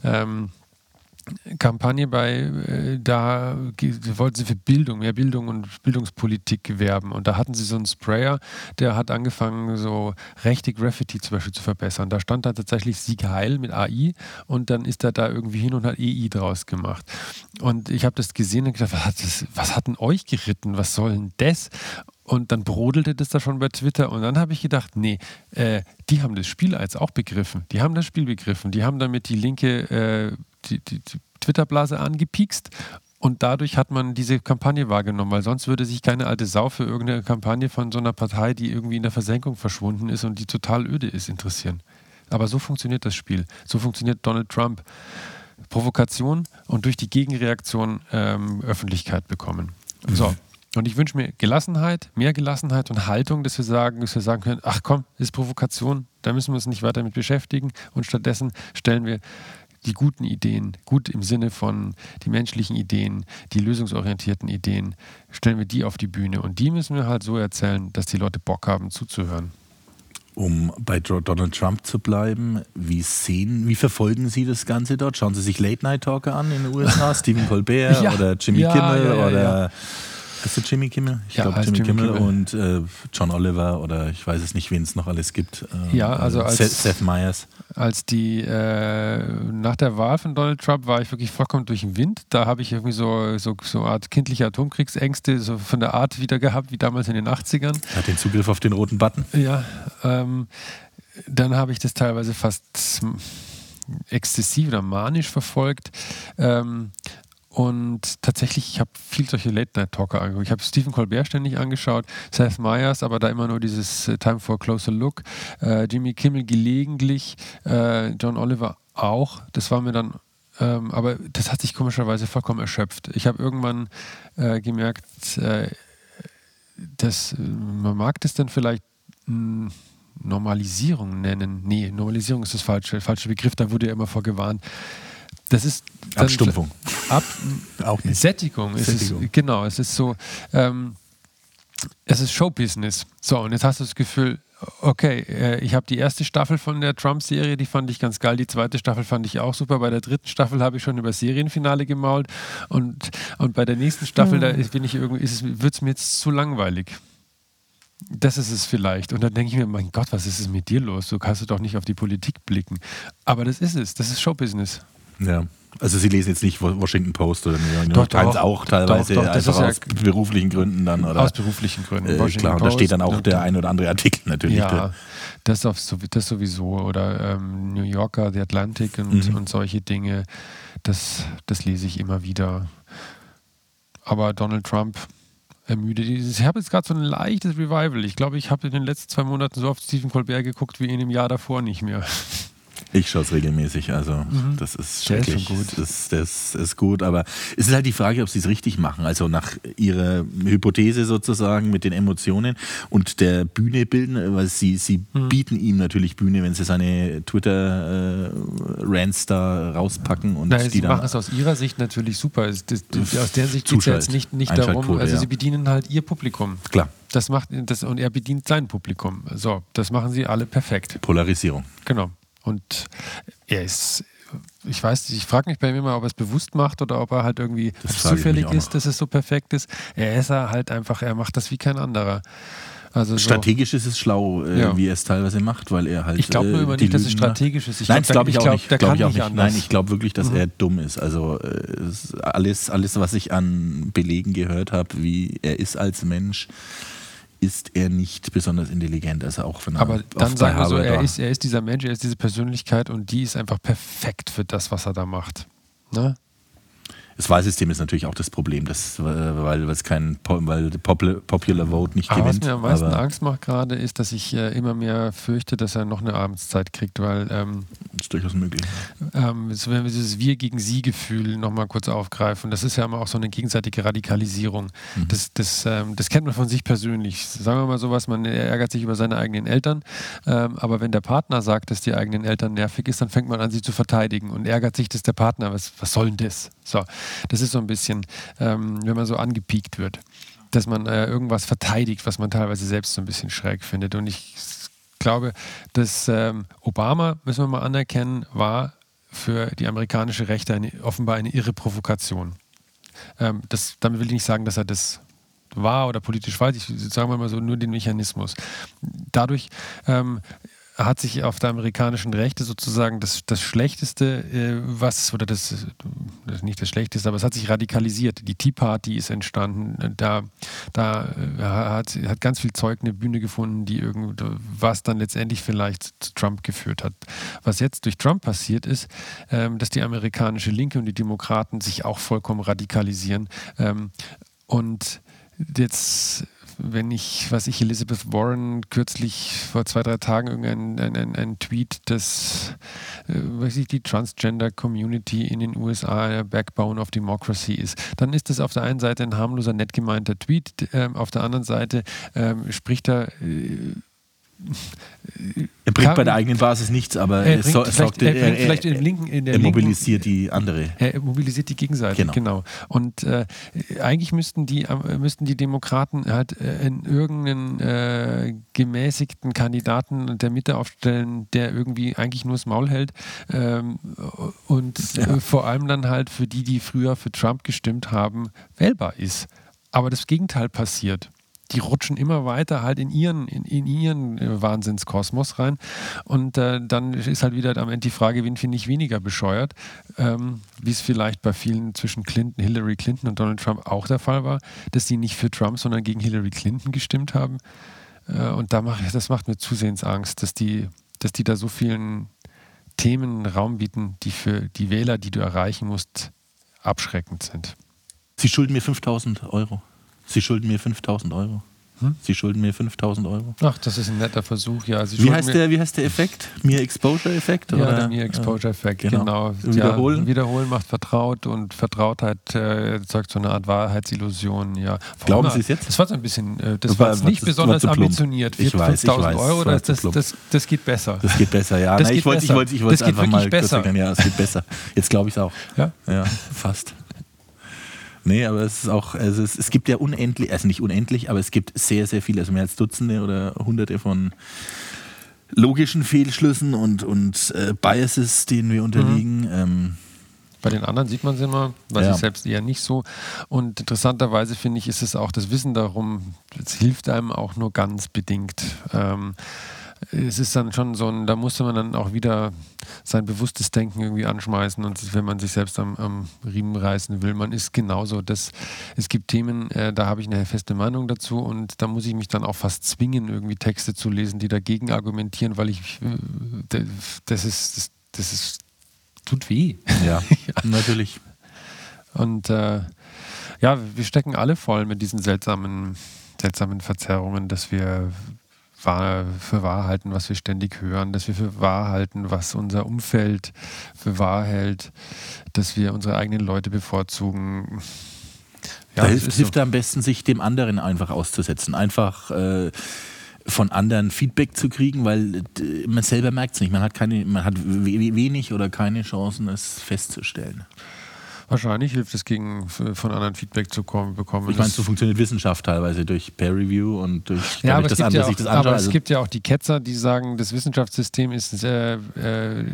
ähm, Kampagne bei, äh, da wollten sie für Bildung, mehr Bildung und Bildungspolitik werben. Und da hatten sie so einen Sprayer, der hat angefangen, so rechte Graffiti zum Beispiel zu verbessern. Da stand da tatsächlich Sieg Heil mit AI und dann ist er da irgendwie hin und hat EI draus gemacht. Und ich habe das gesehen und gedacht, was hat, das, was hat denn euch geritten? Was soll denn das? Und dann brodelte das da schon bei Twitter. Und dann habe ich gedacht, nee, äh, die haben das Spiel als auch begriffen. Die haben das Spiel begriffen. Die haben damit die linke äh, die, die, die Twitter-Blase angepiekst und dadurch hat man diese Kampagne wahrgenommen, weil sonst würde sich keine alte Sau für irgendeine Kampagne von so einer Partei, die irgendwie in der Versenkung verschwunden ist und die total öde ist, interessieren. Aber so funktioniert das Spiel. So funktioniert Donald Trump. Provokation und durch die Gegenreaktion ähm, Öffentlichkeit bekommen. So. Und ich wünsche mir Gelassenheit, mehr Gelassenheit und Haltung, dass wir sagen, dass wir sagen können, ach komm, ist Provokation, da müssen wir uns nicht weiter mit beschäftigen und stattdessen stellen wir die guten Ideen, gut im Sinne von die menschlichen Ideen, die lösungsorientierten Ideen, stellen wir die auf die Bühne. Und die müssen wir halt so erzählen, dass die Leute Bock haben zuzuhören. Um bei Donald Trump zu bleiben, wie sehen, wie verfolgen Sie das Ganze dort? Schauen Sie sich Late Night Talker an in den USA, Stephen Colbert ja. oder Jimmy ja, Kimmel ja, oder ist das Jimmy Kimmel? Ich ja, glaube Jimmy, Jimmy, Kimmel, und äh, John Oliver oder ich weiß es nicht, wen es noch alles gibt. Äh, ja, also als, Seth, Seth Meyers. Als die äh, nach der Wahl von Donald Trump war ich wirklich vollkommen durch den Wind. Da habe ich irgendwie so, so, so eine Art kindliche Atomkriegsängste so von der Art wieder gehabt, wie damals in den 80ern. Er hat den Zugriff auf den roten Button. Ja, ähm, dann habe ich das teilweise fast exzessiv oder manisch verfolgt. Ähm, und tatsächlich, ich habe viel solche Late-Night-Talker angeguckt. Ich habe Stephen Colbert ständig angeschaut, Seth Meyers, aber da immer nur dieses äh, Time for a Closer Look. Äh, Jimmy Kimmel gelegentlich, äh, John Oliver auch. Das war mir dann, ähm, aber das hat sich komischerweise vollkommen erschöpft. Ich habe irgendwann äh, gemerkt, äh, dass man mag das dann vielleicht. Mh, hm, Normalisierung nennen. Nee, Normalisierung ist das falsche, falsche Begriff, da wurde ja immer vorgewarnt. Das ist Abstumpfung. Ab, Auch nicht. Sättigung. Sättigung. Es ist, genau, es ist so, ähm, es ist Showbusiness. So, und jetzt hast du das Gefühl, okay, äh, ich habe die erste Staffel von der Trump-Serie, die fand ich ganz geil. Die zweite Staffel fand ich auch super. Bei der dritten Staffel habe ich schon über Serienfinale gemault. Und, und bei der nächsten Staffel, mhm. da bin ich irgendwie, wird es mir jetzt zu langweilig. Das ist es vielleicht. Und dann denke ich mir, mein Gott, was ist es mit dir los? So kannst du doch nicht auf die Politik blicken. Aber das ist es. Das ist Showbusiness. Ja. Also Sie lesen jetzt nicht Washington Post oder New York doch, Times doch, auch teilweise doch, einfach aus ja beruflichen Gründen dann oder aus beruflichen Gründen. Äh, klar, und da steht dann auch der ein oder andere Artikel natürlich. Ja, das, auf, das sowieso oder ähm, New Yorker, The Atlantic und, mhm. und solche Dinge. Das, das lese ich immer wieder. Aber Donald Trump ermüdet. Ich habe jetzt gerade so ein leichtes Revival. Ich glaube, ich habe in den letzten zwei Monaten so oft Stephen Colbert geguckt wie in dem Jahr davor nicht mehr. Ich schaue es regelmäßig, also mhm. das ist schrecklich. Der ist gut. Das, das, ist gut, aber es ist halt die Frage, ob sie es richtig machen. Also nach ihrer Hypothese sozusagen mit den Emotionen und der Bühne bilden, weil sie, sie mhm. bieten ihm natürlich Bühne, wenn sie seine Twitter-Rants äh, da rauspacken. Und naja, die sie machen es aus ihrer Sicht natürlich super. Das, das, aus der Sicht geht es jetzt nicht, nicht darum, also ja. sie bedienen halt ihr Publikum. Klar. Das macht das, und er bedient sein Publikum. So, das machen sie alle perfekt. Polarisierung. Genau. Und er ist, ich weiß nicht, ich frage mich bei ihm immer, ob er es bewusst macht oder ob er halt irgendwie zufällig ist, dass es so perfekt ist. Er ist er halt einfach, er macht das wie kein anderer. Also strategisch so. ist es schlau, äh, ja. wie er es teilweise macht, weil er halt. Ich glaube nur äh, immer nicht, dass es strategisch ist. Ich Nein, glaube ich, glaub, auch nicht. Glaub ich auch nicht. Nein, ich glaube wirklich, dass mhm. er dumm ist. Also äh, alles, alles, was ich an Belegen gehört habe, wie er ist als Mensch, ist er nicht besonders intelligent. Also auch von Aber dann sagen wir so, er ist, er ist dieser Mensch, er ist diese Persönlichkeit und die ist einfach perfekt für das, was er da macht. Ne? Das Wahlsystem ist natürlich auch das Problem, dass, weil es kein weil Popular Vote nicht aber gewinnt. Was mir am meisten Angst macht gerade, ist, dass ich äh, immer mehr fürchte, dass er noch eine Abendszeit kriegt, weil ähm, das ist durchaus möglich. Ähm, wenn wir dieses Wir gegen Sie-Gefühl nochmal kurz aufgreifen, das ist ja immer auch so eine gegenseitige Radikalisierung. Mhm. Das, das, ähm, das kennt man von sich persönlich. Sagen wir mal sowas, man ärgert sich über seine eigenen Eltern, ähm, aber wenn der Partner sagt, dass die eigenen Eltern nervig ist, dann fängt man an, sie zu verteidigen und ärgert sich, dass der Partner, was, was soll denn das? So, das ist so ein bisschen, ähm, wenn man so angepiekt wird, dass man äh, irgendwas verteidigt, was man teilweise selbst so ein bisschen schräg findet. Und ich glaube, dass ähm, Obama, müssen wir mal anerkennen, war für die amerikanische Rechte eine, offenbar eine irre Provokation. Ähm, das, damit will ich nicht sagen, dass er das war oder politisch falsch, ich sage mal so nur den Mechanismus. Dadurch ähm, hat sich auf der amerikanischen Rechte sozusagen das, das Schlechteste, äh, was, oder das, das, nicht das Schlechteste, aber es hat sich radikalisiert. Die Tea Party ist entstanden. Da, da äh, hat, hat ganz viel Zeug eine Bühne gefunden, die irgend, was dann letztendlich vielleicht zu Trump geführt hat. Was jetzt durch Trump passiert ist, ähm, dass die amerikanische Linke und die Demokraten sich auch vollkommen radikalisieren. Ähm, und jetzt wenn ich, was ich, Elizabeth Warren kürzlich vor zwei, drei Tagen irgendein ein, ein, Tweet, dass äh, weiß ich, die Transgender Community in den USA der Backbone of Democracy ist, dann ist das auf der einen Seite ein harmloser, nett gemeinter Tweet, äh, auf der anderen Seite äh, spricht er er bringt bei der eigenen Basis nichts, aber er, so, sorgt, er, er, vielleicht in linken, in der er mobilisiert linken, die andere. Er mobilisiert die Gegenseite, genau. genau. Und äh, eigentlich müssten die, äh, müssten die Demokraten halt äh, in irgendeinen äh, gemäßigten Kandidaten der Mitte aufstellen, der irgendwie eigentlich nur das Maul hält ähm, und ja. Äh, vor allem dann halt für die, die früher für Trump gestimmt haben, wählbar ist. Aber das Gegenteil passiert die rutschen immer weiter halt in ihren, in, in ihren äh, Wahnsinnskosmos rein. Und äh, dann ist halt wieder am Ende die Frage, wen finde ich weniger bescheuert, ähm, wie es vielleicht bei vielen zwischen Clinton, Hillary Clinton und Donald Trump auch der Fall war, dass die nicht für Trump, sondern gegen Hillary Clinton gestimmt haben. Äh, und da mach, das macht mir zusehends Angst, dass die, dass die da so vielen Themen Raum bieten, die für die Wähler, die du erreichen musst, abschreckend sind. Sie schulden mir 5000 Euro. Sie schulden mir 5000 Euro. Hm? Sie schulden mir 5000 Euro. Ach, das ist ein netter Versuch, ja. Sie wie, heißt der, wie heißt der Effekt? Mir Exposure-Effekt? Ja, der Mir Exposure-Effekt, genau. genau. Wiederholen? Ja, wiederholen macht vertraut und Vertrautheit äh, erzeugt so eine Art Wahrheitsillusion. Ja. Glauben Sie es jetzt? Das war so ein bisschen, äh, das, das war, nicht das besonders ambitioniert. 5000 Euro, das, das, das, das, geht besser. Das geht besser, ja. Das Na, ich wollte ich wollt, ich wollt einfach mal besser. Sagen, ja, es geht besser. Jetzt glaube ich es auch. Ja? Ja, fast. Nee, aber es ist auch, also es, es gibt ja unendlich, also nicht unendlich, aber es gibt sehr, sehr viele, also mehr als Dutzende oder Hunderte von logischen Fehlschlüssen und, und äh, Biases, denen wir unterliegen. Mhm. Ähm, bei den anderen sieht man es immer, bei ja. sich selbst eher nicht so. Und interessanterweise finde ich, ist es auch das Wissen darum, es hilft einem auch nur ganz bedingt. Ähm, es ist dann schon so ein, da musste man dann auch wieder sein bewusstes Denken irgendwie anschmeißen und wenn man sich selbst am, am Riemen reißen will, man ist genauso. Das, es gibt Themen, äh, da habe ich eine feste Meinung dazu und da muss ich mich dann auch fast zwingen, irgendwie Texte zu lesen, die dagegen argumentieren, weil ich, äh, das ist, das, das ist, tut weh. Ja, ja. natürlich. Und äh, ja, wir stecken alle voll mit diesen seltsamen, seltsamen Verzerrungen, dass wir für wahr halten, was wir ständig hören, dass wir für wahr halten, was unser Umfeld für wahr hält, dass wir unsere eigenen Leute bevorzugen. Ja, da hilft, hilft so. am besten, sich dem anderen einfach auszusetzen. Einfach äh, von anderen Feedback zu kriegen, weil äh, man selber merkt es nicht. Man hat, keine, man hat wenig oder keine Chancen, es festzustellen. Wahrscheinlich hilft es gegen von anderen Feedback zu kommen, bekommen. Ich meine, so funktioniert Wissenschaft teilweise durch Peer Review und durch ja, aber das andere, ja auch, das anschaue. Aber also es gibt ja auch die Ketzer, die sagen, das Wissenschaftssystem ist äh, äh,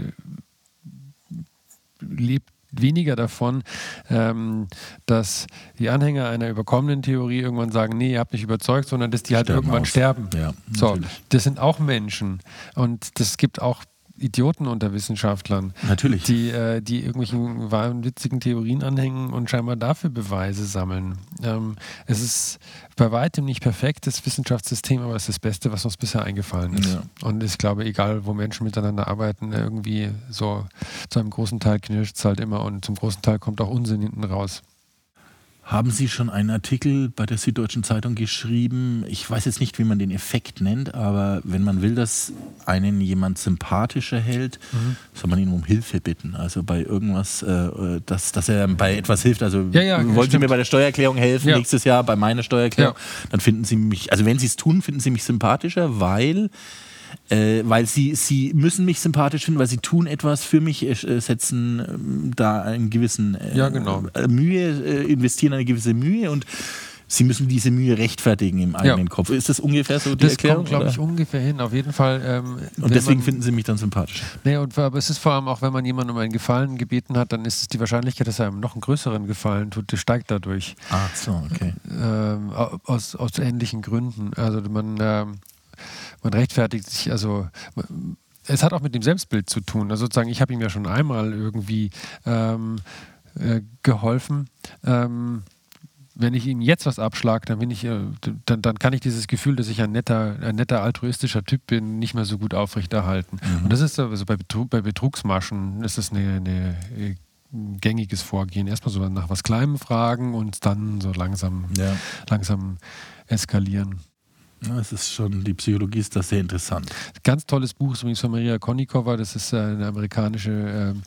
lebt weniger davon, ähm, dass die Anhänger einer überkommenen Theorie irgendwann sagen, nee, ihr habt mich überzeugt, sondern dass die halt sterben irgendwann aus. sterben. Ja, so, das sind auch Menschen und das gibt auch Idioten unter Wissenschaftlern. Natürlich. Die, äh, die irgendwelchen wahnwitzigen Theorien anhängen und scheinbar dafür Beweise sammeln. Ähm, es ist bei weitem nicht perfekt, das Wissenschaftssystem, aber es ist das Beste, was uns bisher eingefallen ist. Ja. Und ich glaube, egal wo Menschen miteinander arbeiten, irgendwie so zu einem großen Teil knirscht es halt immer und zum großen Teil kommt auch Unsinn hinten raus. Haben Sie schon einen Artikel bei der Süddeutschen Zeitung geschrieben? Ich weiß jetzt nicht, wie man den Effekt nennt, aber wenn man will, dass einen jemand sympathischer hält, mhm. soll man ihn um Hilfe bitten. Also bei irgendwas, äh, dass, dass er bei etwas hilft. Also ja, ja, wollen Sie mir bei der Steuererklärung helfen ja. nächstes Jahr, bei meiner Steuererklärung? Dann finden Sie mich, also wenn Sie es tun, finden Sie mich sympathischer, weil äh, weil sie, sie müssen mich sympathisch finden, weil sie tun etwas für mich, äh, setzen äh, da einen gewissen äh, ja, genau. Äh, Mühe, äh, investieren eine gewisse Mühe und Sie müssen diese Mühe rechtfertigen im eigenen ja. Kopf. Ist das ungefähr so die das Erklärung? Das kommt, glaube ich, ungefähr hin. Auf jeden Fall. Ähm, und deswegen man, finden Sie mich dann sympathisch. Nee, und, aber es ist vor allem auch, wenn man jemanden um einen Gefallen gebeten hat, dann ist es die Wahrscheinlichkeit, dass er einem noch einen größeren Gefallen tut, die steigt dadurch. Ach so, okay. Ähm, aus, aus ähnlichen Gründen. Also man, ähm, man rechtfertigt sich, also es hat auch mit dem Selbstbild zu tun. Also sozusagen, ich habe ihm ja schon einmal irgendwie ähm, äh, geholfen. Ähm, wenn ich ihm jetzt was abschlage, dann bin ich, äh, dann, dann kann ich dieses Gefühl, dass ich ein netter, ein netter altruistischer Typ bin, nicht mehr so gut aufrechterhalten. Mhm. Und das ist also bei, Betrug, bei Betrugsmaschen ist das eine, eine ein gängiges Vorgehen. Erstmal so nach was Kleinem fragen und dann so langsam, Ja. langsam eskalieren. Es ist schon, die Psychologie ist da sehr interessant. Ganz tolles Buch ist übrigens von Maria Konnikova, das ist äh, eine amerikanische ähm,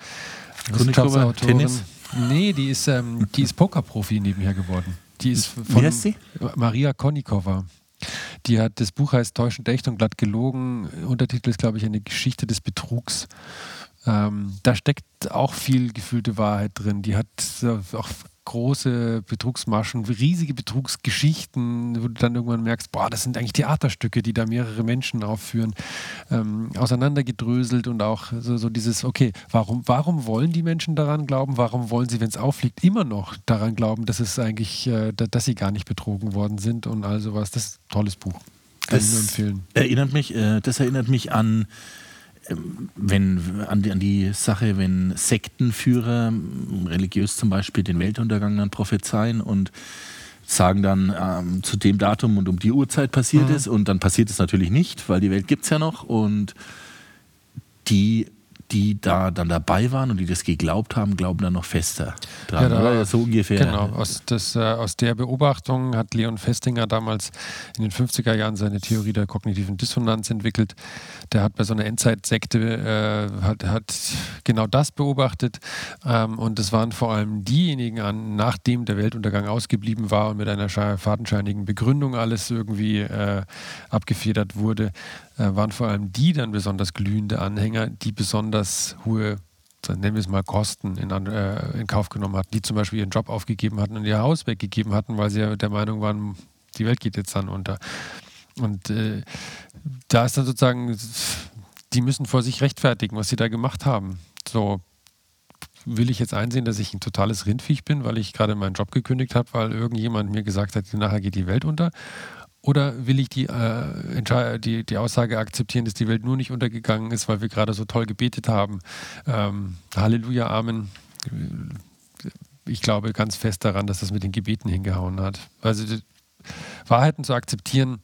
Wissenschaftsautorin. Tennis? Nee, die ist, ähm, die ist Pokerprofi nebenher geworden. Die ist von Wie heißt sie? Maria Konnikova. Die hat, das Buch heißt Täuschend echt und glatt gelogen. Untertitel ist, glaube ich, eine Geschichte des Betrugs. Ähm, da steckt auch viel gefühlte Wahrheit drin. Die hat auch große Betrugsmaschen, riesige Betrugsgeschichten, wo du dann irgendwann merkst, boah, das sind eigentlich Theaterstücke, die da mehrere Menschen aufführen, ähm, auseinandergedröselt und auch so, so dieses, okay, warum, warum wollen die Menschen daran glauben? Warum wollen sie, wenn es auffliegt, immer noch daran glauben, dass es eigentlich, äh, da- dass sie gar nicht betrogen worden sind und all sowas. Das ist ein tolles Buch. Kann ich nur empfehlen. Erinnert mich, äh, das erinnert mich an, wenn, an, die, an die Sache, wenn Sektenführer, ähm, religiös zum Beispiel, den Weltuntergang dann prophezeien und sagen dann, ähm, zu dem Datum und um die Uhrzeit passiert es. Und dann passiert es natürlich nicht, weil die Welt gibt es ja noch. Und die, die da dann dabei waren und die das geglaubt haben, glauben dann noch fester dran. Ja, da- oder? So ungefähr. Genau, aus, das, äh, aus der Beobachtung hat Leon Festinger damals in den 50er Jahren seine Theorie der kognitiven Dissonanz entwickelt. Der hat bei so einer Endzeitsekte äh, hat, hat genau das beobachtet ähm, und es waren vor allem diejenigen an, nachdem der Weltuntergang ausgeblieben war und mit einer fadenscheinigen Begründung alles irgendwie äh, abgefedert wurde, waren vor allem die dann besonders glühende Anhänger, die besonders hohe nennen wir es mal Kosten in, äh, in Kauf genommen hatten, die zum Beispiel ihren Job aufgegeben hatten und ihr Haus weggegeben hatten, weil sie ja der Meinung waren, die Welt geht jetzt dann unter. Und äh, da ist dann sozusagen, die müssen vor sich rechtfertigen, was sie da gemacht haben. So will ich jetzt einsehen, dass ich ein totales Rindviech bin, weil ich gerade meinen Job gekündigt habe, weil irgendjemand mir gesagt hat, nachher geht die Welt unter. Oder will ich die, äh, die, die Aussage akzeptieren, dass die Welt nur nicht untergegangen ist, weil wir gerade so toll gebetet haben? Ähm, Halleluja, Amen. Ich glaube ganz fest daran, dass das mit den Gebeten hingehauen hat. Also Wahrheiten zu akzeptieren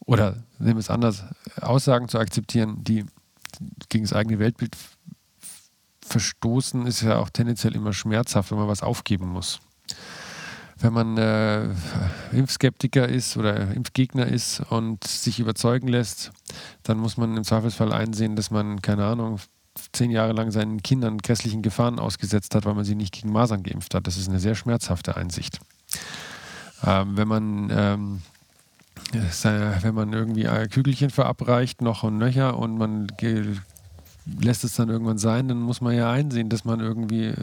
oder nehmen wir es anders, Aussagen zu akzeptieren, die gegen das eigene Weltbild verstoßen, ist ja auch tendenziell immer schmerzhaft, wenn man was aufgeben muss wenn man äh, Impfskeptiker ist oder Impfgegner ist und sich überzeugen lässt, dann muss man im Zweifelsfall einsehen, dass man, keine Ahnung, zehn Jahre lang seinen Kindern grässlichen Gefahren ausgesetzt hat, weil man sie nicht gegen Masern geimpft hat. Das ist eine sehr schmerzhafte Einsicht. Ähm, wenn man ähm, wenn man irgendwie ein Kügelchen verabreicht, noch und nöcher und man lässt es dann irgendwann sein, dann muss man ja einsehen, dass man irgendwie äh,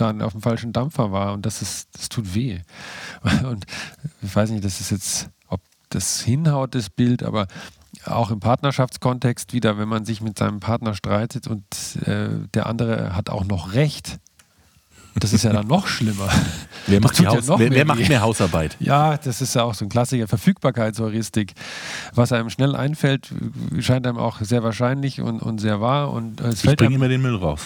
dann auf dem falschen Dampfer war und das ist, das tut weh. Und ich weiß nicht, das ist jetzt, ob das hinhaut, das Bild, aber auch im Partnerschaftskontext wieder, wenn man sich mit seinem Partner streitet und äh, der andere hat auch noch Recht, das ist ja dann noch schlimmer. Wer, macht, ja noch wer, mehr wer macht mehr Hausarbeit? Ja, das ist ja auch so ein Klassiker. Verfügbarkeitsheuristik. Was einem schnell einfällt, scheint einem auch sehr wahrscheinlich und, und sehr wahr. Und äh, es Ich fällt bringe immer den Müll raus.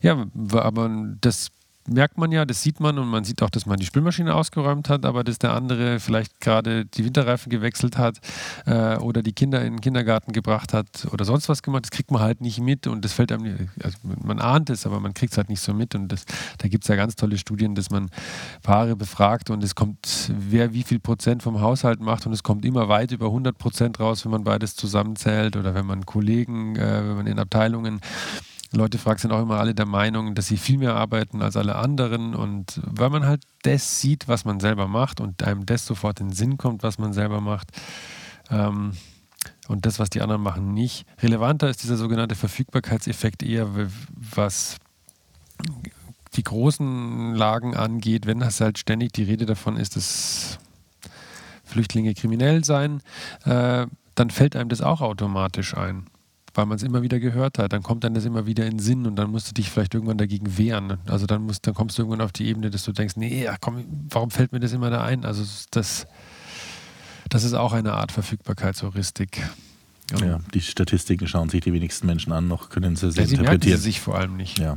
ja, aber das merkt man ja, das sieht man und man sieht auch, dass man die Spülmaschine ausgeräumt hat, aber dass der andere vielleicht gerade die Winterreifen gewechselt hat äh, oder die Kinder in den Kindergarten gebracht hat oder sonst was gemacht, das kriegt man halt nicht mit und das fällt einem, nicht- also man ahnt es, aber man kriegt es halt nicht so mit und das, da gibt es ja ganz tolle Studien, dass man Paare befragt und es kommt, wer wie viel Prozent vom Haushalt macht und es kommt immer weit über 100 Prozent raus, wenn man beides zusammenzählt oder wenn man Kollegen, äh, wenn man in Abteilungen Leute fragt, sind auch immer alle der Meinung, dass sie viel mehr arbeiten als alle anderen. Und weil man halt das sieht, was man selber macht und einem das sofort in den Sinn kommt, was man selber macht, ähm, und das, was die anderen machen, nicht. Relevanter ist dieser sogenannte Verfügbarkeitseffekt eher, was die großen Lagen angeht, wenn das halt ständig die Rede davon ist, dass Flüchtlinge kriminell seien, äh, dann fällt einem das auch automatisch ein weil man es immer wieder gehört hat. Dann kommt dann das immer wieder in Sinn und dann musst du dich vielleicht irgendwann dagegen wehren. Also dann, musst, dann kommst du irgendwann auf die Ebene, dass du denkst, nee, ja, komm, warum fällt mir das immer da ein? Also das, das ist auch eine Art Verfügbarkeitsheuristik. Ja, die Statistiken schauen sich die wenigsten Menschen an, noch können sie sie Ja, sie merken sie interpretieren. sich vor allem nicht. Ja.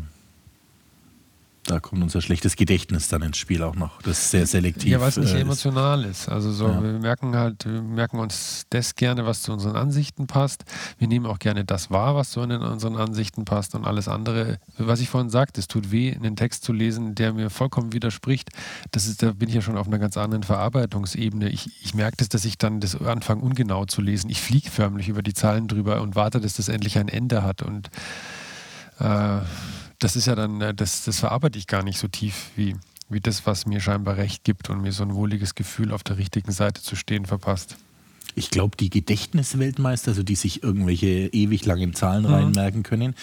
Da kommt unser schlechtes Gedächtnis dann ins Spiel auch noch. Das ist sehr selektiv. Ja, weil es nicht äh, emotional ist. Also so, ja. wir merken halt, wir merken uns das gerne, was zu unseren Ansichten passt. Wir nehmen auch gerne das wahr, was zu unseren Ansichten passt und alles andere. Was ich vorhin sagte, es tut weh, einen Text zu lesen, der mir vollkommen widerspricht. Das ist, da bin ich ja schon auf einer ganz anderen Verarbeitungsebene. Ich, ich merke das, dass ich dann das anfange, ungenau zu lesen. Ich fliege förmlich über die Zahlen drüber und warte, dass das endlich ein Ende hat. Und äh, das ist ja dann, äh, das, das verarbeite ich gar nicht so tief wie, wie das, was mir scheinbar recht gibt und mir so ein wohliges Gefühl auf der richtigen Seite zu stehen verpasst. Ich glaube, die Gedächtnisweltmeister, also die sich irgendwelche ewig langen Zahlen mhm. reinmerken können,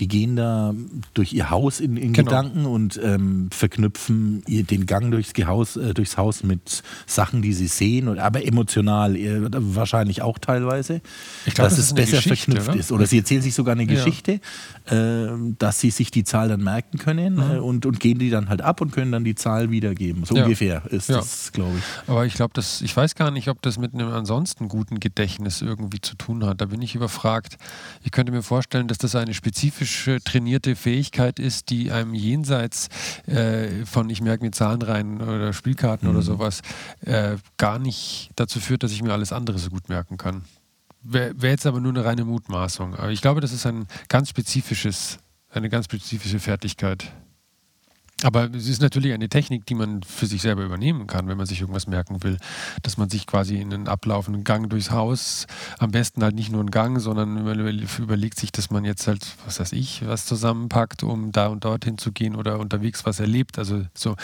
die gehen da durch ihr Haus in, in genau. Gedanken und ähm, verknüpfen ihr, den Gang durchs Haus, äh, durchs Haus mit Sachen, die sie sehen, und, aber emotional äh, wahrscheinlich auch teilweise, glaub, dass das es besser verknüpft oder? ist. Oder sie erzählen sich sogar eine ja. Geschichte, äh, dass sie sich die Zahl dann merken können mhm. Äh, und, und gehen die dann halt ab und können dann die Zahl wiedergeben. So ja. ungefähr ist ja. das, glaube ich. Aber ich glaube, ich weiß gar nicht, ob das mit einem ansonsten ansonsten guten Gedächtnis irgendwie zu tun hat. Da bin ich überfragt. Ich könnte mir vorstellen, dass das eine spezifische trainierte Fähigkeit ist, die einem jenseits äh, von ich merke mir Zahlen rein oder Spielkarten mhm. oder sowas äh, gar nicht dazu führt, dass ich mir alles andere so gut merken kann. Wäre wär jetzt aber nur eine reine Mutmaßung. Aber ich glaube, das ist ein ganz spezifisches, eine ganz spezifische Fertigkeit. Aber es ist natürlich eine Technik, die man für sich selber übernehmen kann, wenn man sich irgendwas merken will. Dass man sich quasi in einen ablaufenden Gang durchs Haus, am besten halt nicht nur einen Gang, sondern überlegt sich, dass man jetzt halt, was weiß ich, was zusammenpackt, um da und dorthin zu gehen oder unterwegs was erlebt. Also so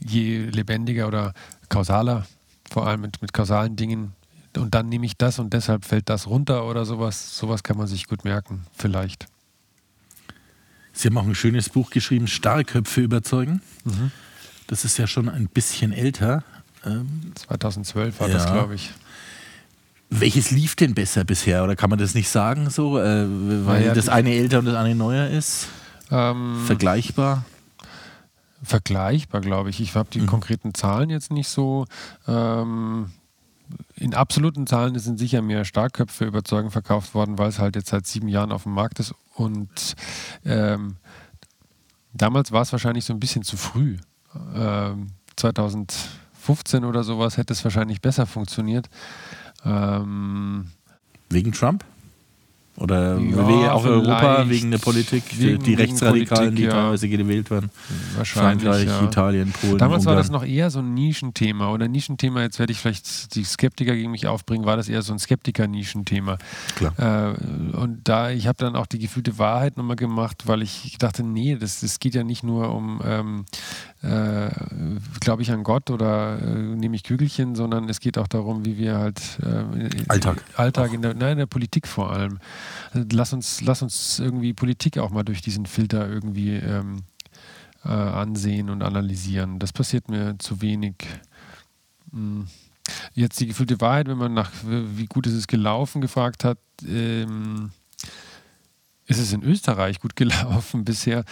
je lebendiger oder kausaler, vor allem mit, mit kausalen Dingen, und dann nehme ich das und deshalb fällt das runter oder sowas, sowas kann man sich gut merken, vielleicht. Sie haben auch ein schönes Buch geschrieben, Starrköpfe überzeugen. Mhm. Das ist ja schon ein bisschen älter. 2012 ähm, war ja. das, glaube ich. Welches lief denn besser bisher? Oder kann man das nicht sagen so? Äh, weil ja, das eine älter und das eine neuer ist? Ähm, Vergleichbar? Vergleichbar, glaube ich. Ich habe die mhm. konkreten Zahlen jetzt nicht so. Ähm, in absoluten Zahlen sind sicher mehr Starkköpfe überzeugend verkauft worden, weil es halt jetzt seit sieben Jahren auf dem Markt ist und ähm, damals war es wahrscheinlich so ein bisschen zu früh. Ähm, 2015 oder sowas hätte es wahrscheinlich besser funktioniert. Ähm, Wegen Trump? Oder ja, auch Europa wegen der Politik, wegen, die Rechtsradikalen, Politik, die teilweise gewählt werden. Wahrscheinlich. Frankreich, ja. Italien, Polen. Damals Ungarn. war das noch eher so ein Nischenthema. Oder Nischenthema, jetzt werde ich vielleicht die Skeptiker gegen mich aufbringen, war das eher so ein Skeptiker-Nischenthema. Klar. Äh, und da, ich habe dann auch die gefühlte Wahrheit nochmal gemacht, weil ich dachte, nee, das, das geht ja nicht nur um ähm, äh, glaube ich an Gott oder äh, nehme ich Kügelchen, sondern es geht auch darum, wie wir halt äh, Alltag, Alltag in der, nein, in der Politik vor allem. Lass uns, lass uns irgendwie Politik auch mal durch diesen Filter irgendwie ähm, äh, ansehen und analysieren. Das passiert mir zu wenig. Hm. Jetzt die gefühlte Wahrheit, wenn man nach wie gut ist es gelaufen gefragt hat, ähm, ist es in Österreich gut gelaufen bisher.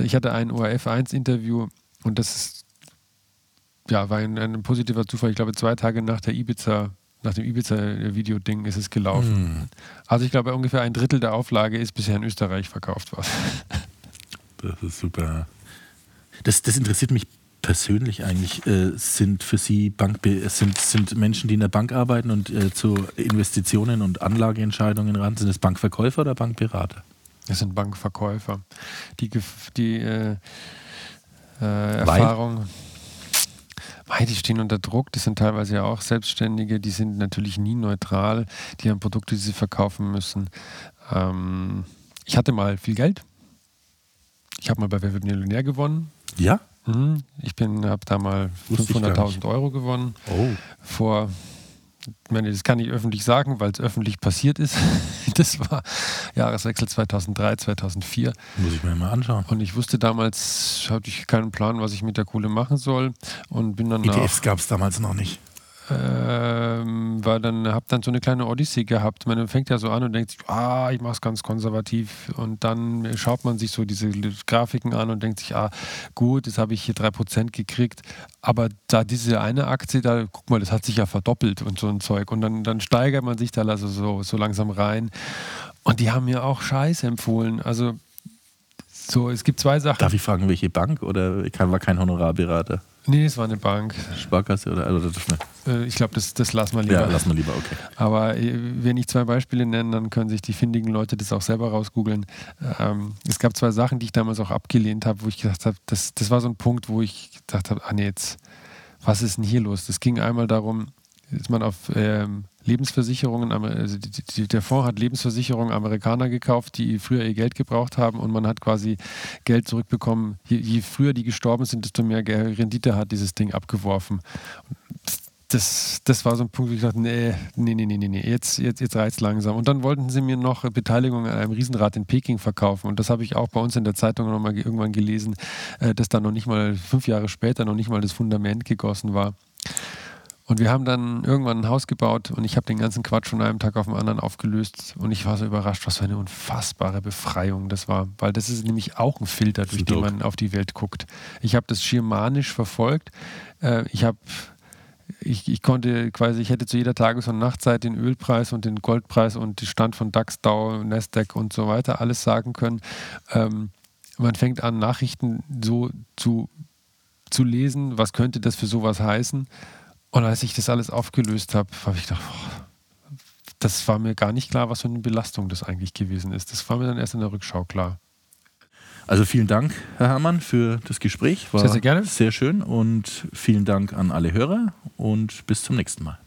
Ich hatte ein ORF1-Interview und das ist, ja, war ein, ein, positiver Zufall. Ich glaube, zwei Tage nach der Ibiza, nach dem Ibiza-Video-Ding ist es gelaufen. Mm. Also ich glaube, ungefähr ein Drittel der Auflage ist bisher in Österreich verkauft worden. Das ist super. Das, das interessiert mich persönlich eigentlich. Äh, sind für Sie Bank sind, sind Menschen, die in der Bank arbeiten und äh, zu Investitionen und Anlageentscheidungen ran, sind es Bankverkäufer oder Bankberater? Das sind Bankverkäufer. Die, die äh, äh, Erfahrung. Weil die stehen unter Druck, die sind teilweise ja auch Selbstständige, die sind natürlich nie neutral, die haben Produkte, die sie verkaufen müssen. Ähm, ich hatte mal viel Geld. Ich habe mal bei Wer wird Millionär gewonnen. Ja? Mhm. Ich habe da mal 500.000 Euro gewonnen. Oh. Vor ich meine, das kann ich öffentlich sagen, weil es öffentlich passiert ist. Das war Jahreswechsel 2003, 2004. Muss ich mir mal anschauen. Und ich wusste damals, hatte ich keinen Plan, was ich mit der Kohle machen soll. Und bin dann ETFs gab es damals noch nicht ähm, war dann, habe dann so eine kleine Odyssee gehabt. Man fängt ja so an und denkt sich, ah, ich mache es ganz konservativ. Und dann schaut man sich so diese Grafiken an und denkt sich, ah, gut, jetzt habe ich hier 3% gekriegt. Aber da diese eine Aktie, da, guck mal, das hat sich ja verdoppelt und so ein Zeug. Und dann, dann steigert man sich da also so, so langsam rein. Und die haben mir auch Scheiß empfohlen. Also So, es gibt zwei Sachen. Darf ich fragen, welche Bank oder war kein Honorarberater? Nee, es war eine Bank. Sparkasse oder also das äh, Ich glaube, das, das lassen wir lieber. Ja, lassen wir lieber, okay. Aber äh, wenn ich zwei Beispiele nenne, dann können sich die findigen Leute das auch selber rausgoogeln. Ähm, es gab zwei Sachen, die ich damals auch abgelehnt habe, wo ich gedacht habe, das, das war so ein Punkt, wo ich gedacht habe, ah nee, jetzt, was ist denn hier los? Das ging einmal darum, ist man auf ähm, Lebensversicherungen, also die, die, der Fonds hat Lebensversicherungen Amerikaner gekauft, die früher ihr Geld gebraucht haben und man hat quasi Geld zurückbekommen. Je, je früher die gestorben sind, desto mehr Rendite hat dieses Ding abgeworfen. Das, das war so ein Punkt, wo ich dachte, nee, nee, nee, nee, nee, jetzt, jetzt, jetzt reizt langsam. Und dann wollten sie mir noch Beteiligung an einem Riesenrad in Peking verkaufen. Und das habe ich auch bei uns in der Zeitung nochmal irgendwann gelesen, äh, dass da noch nicht mal fünf Jahre später noch nicht mal das Fundament gegossen war. Und wir haben dann irgendwann ein Haus gebaut und ich habe den ganzen Quatsch von einem Tag auf den anderen aufgelöst und ich war so überrascht, was für eine unfassbare Befreiung das war, weil das ist nämlich auch ein Filter, durch den man auf die Welt guckt. Ich habe das schirmanisch verfolgt. Äh, ich habe ich, ich, konnte quasi, ich hätte zu jeder Tages- und Nachtzeit den Ölpreis und den Goldpreis und den Stand von DAX, Dow, Nasdaq und so weiter alles sagen können. Ähm, man fängt an, Nachrichten so zu, zu lesen, was könnte das für sowas heißen. Und als ich das alles aufgelöst habe, habe ich gedacht, boah, das war mir gar nicht klar, was für eine Belastung das eigentlich gewesen ist. Das war mir dann erst in der Rückschau klar. Also vielen Dank, Herr Herrmann, für das Gespräch. War sehr, sehr gerne. Sehr schön und vielen Dank an alle Hörer und bis zum nächsten Mal.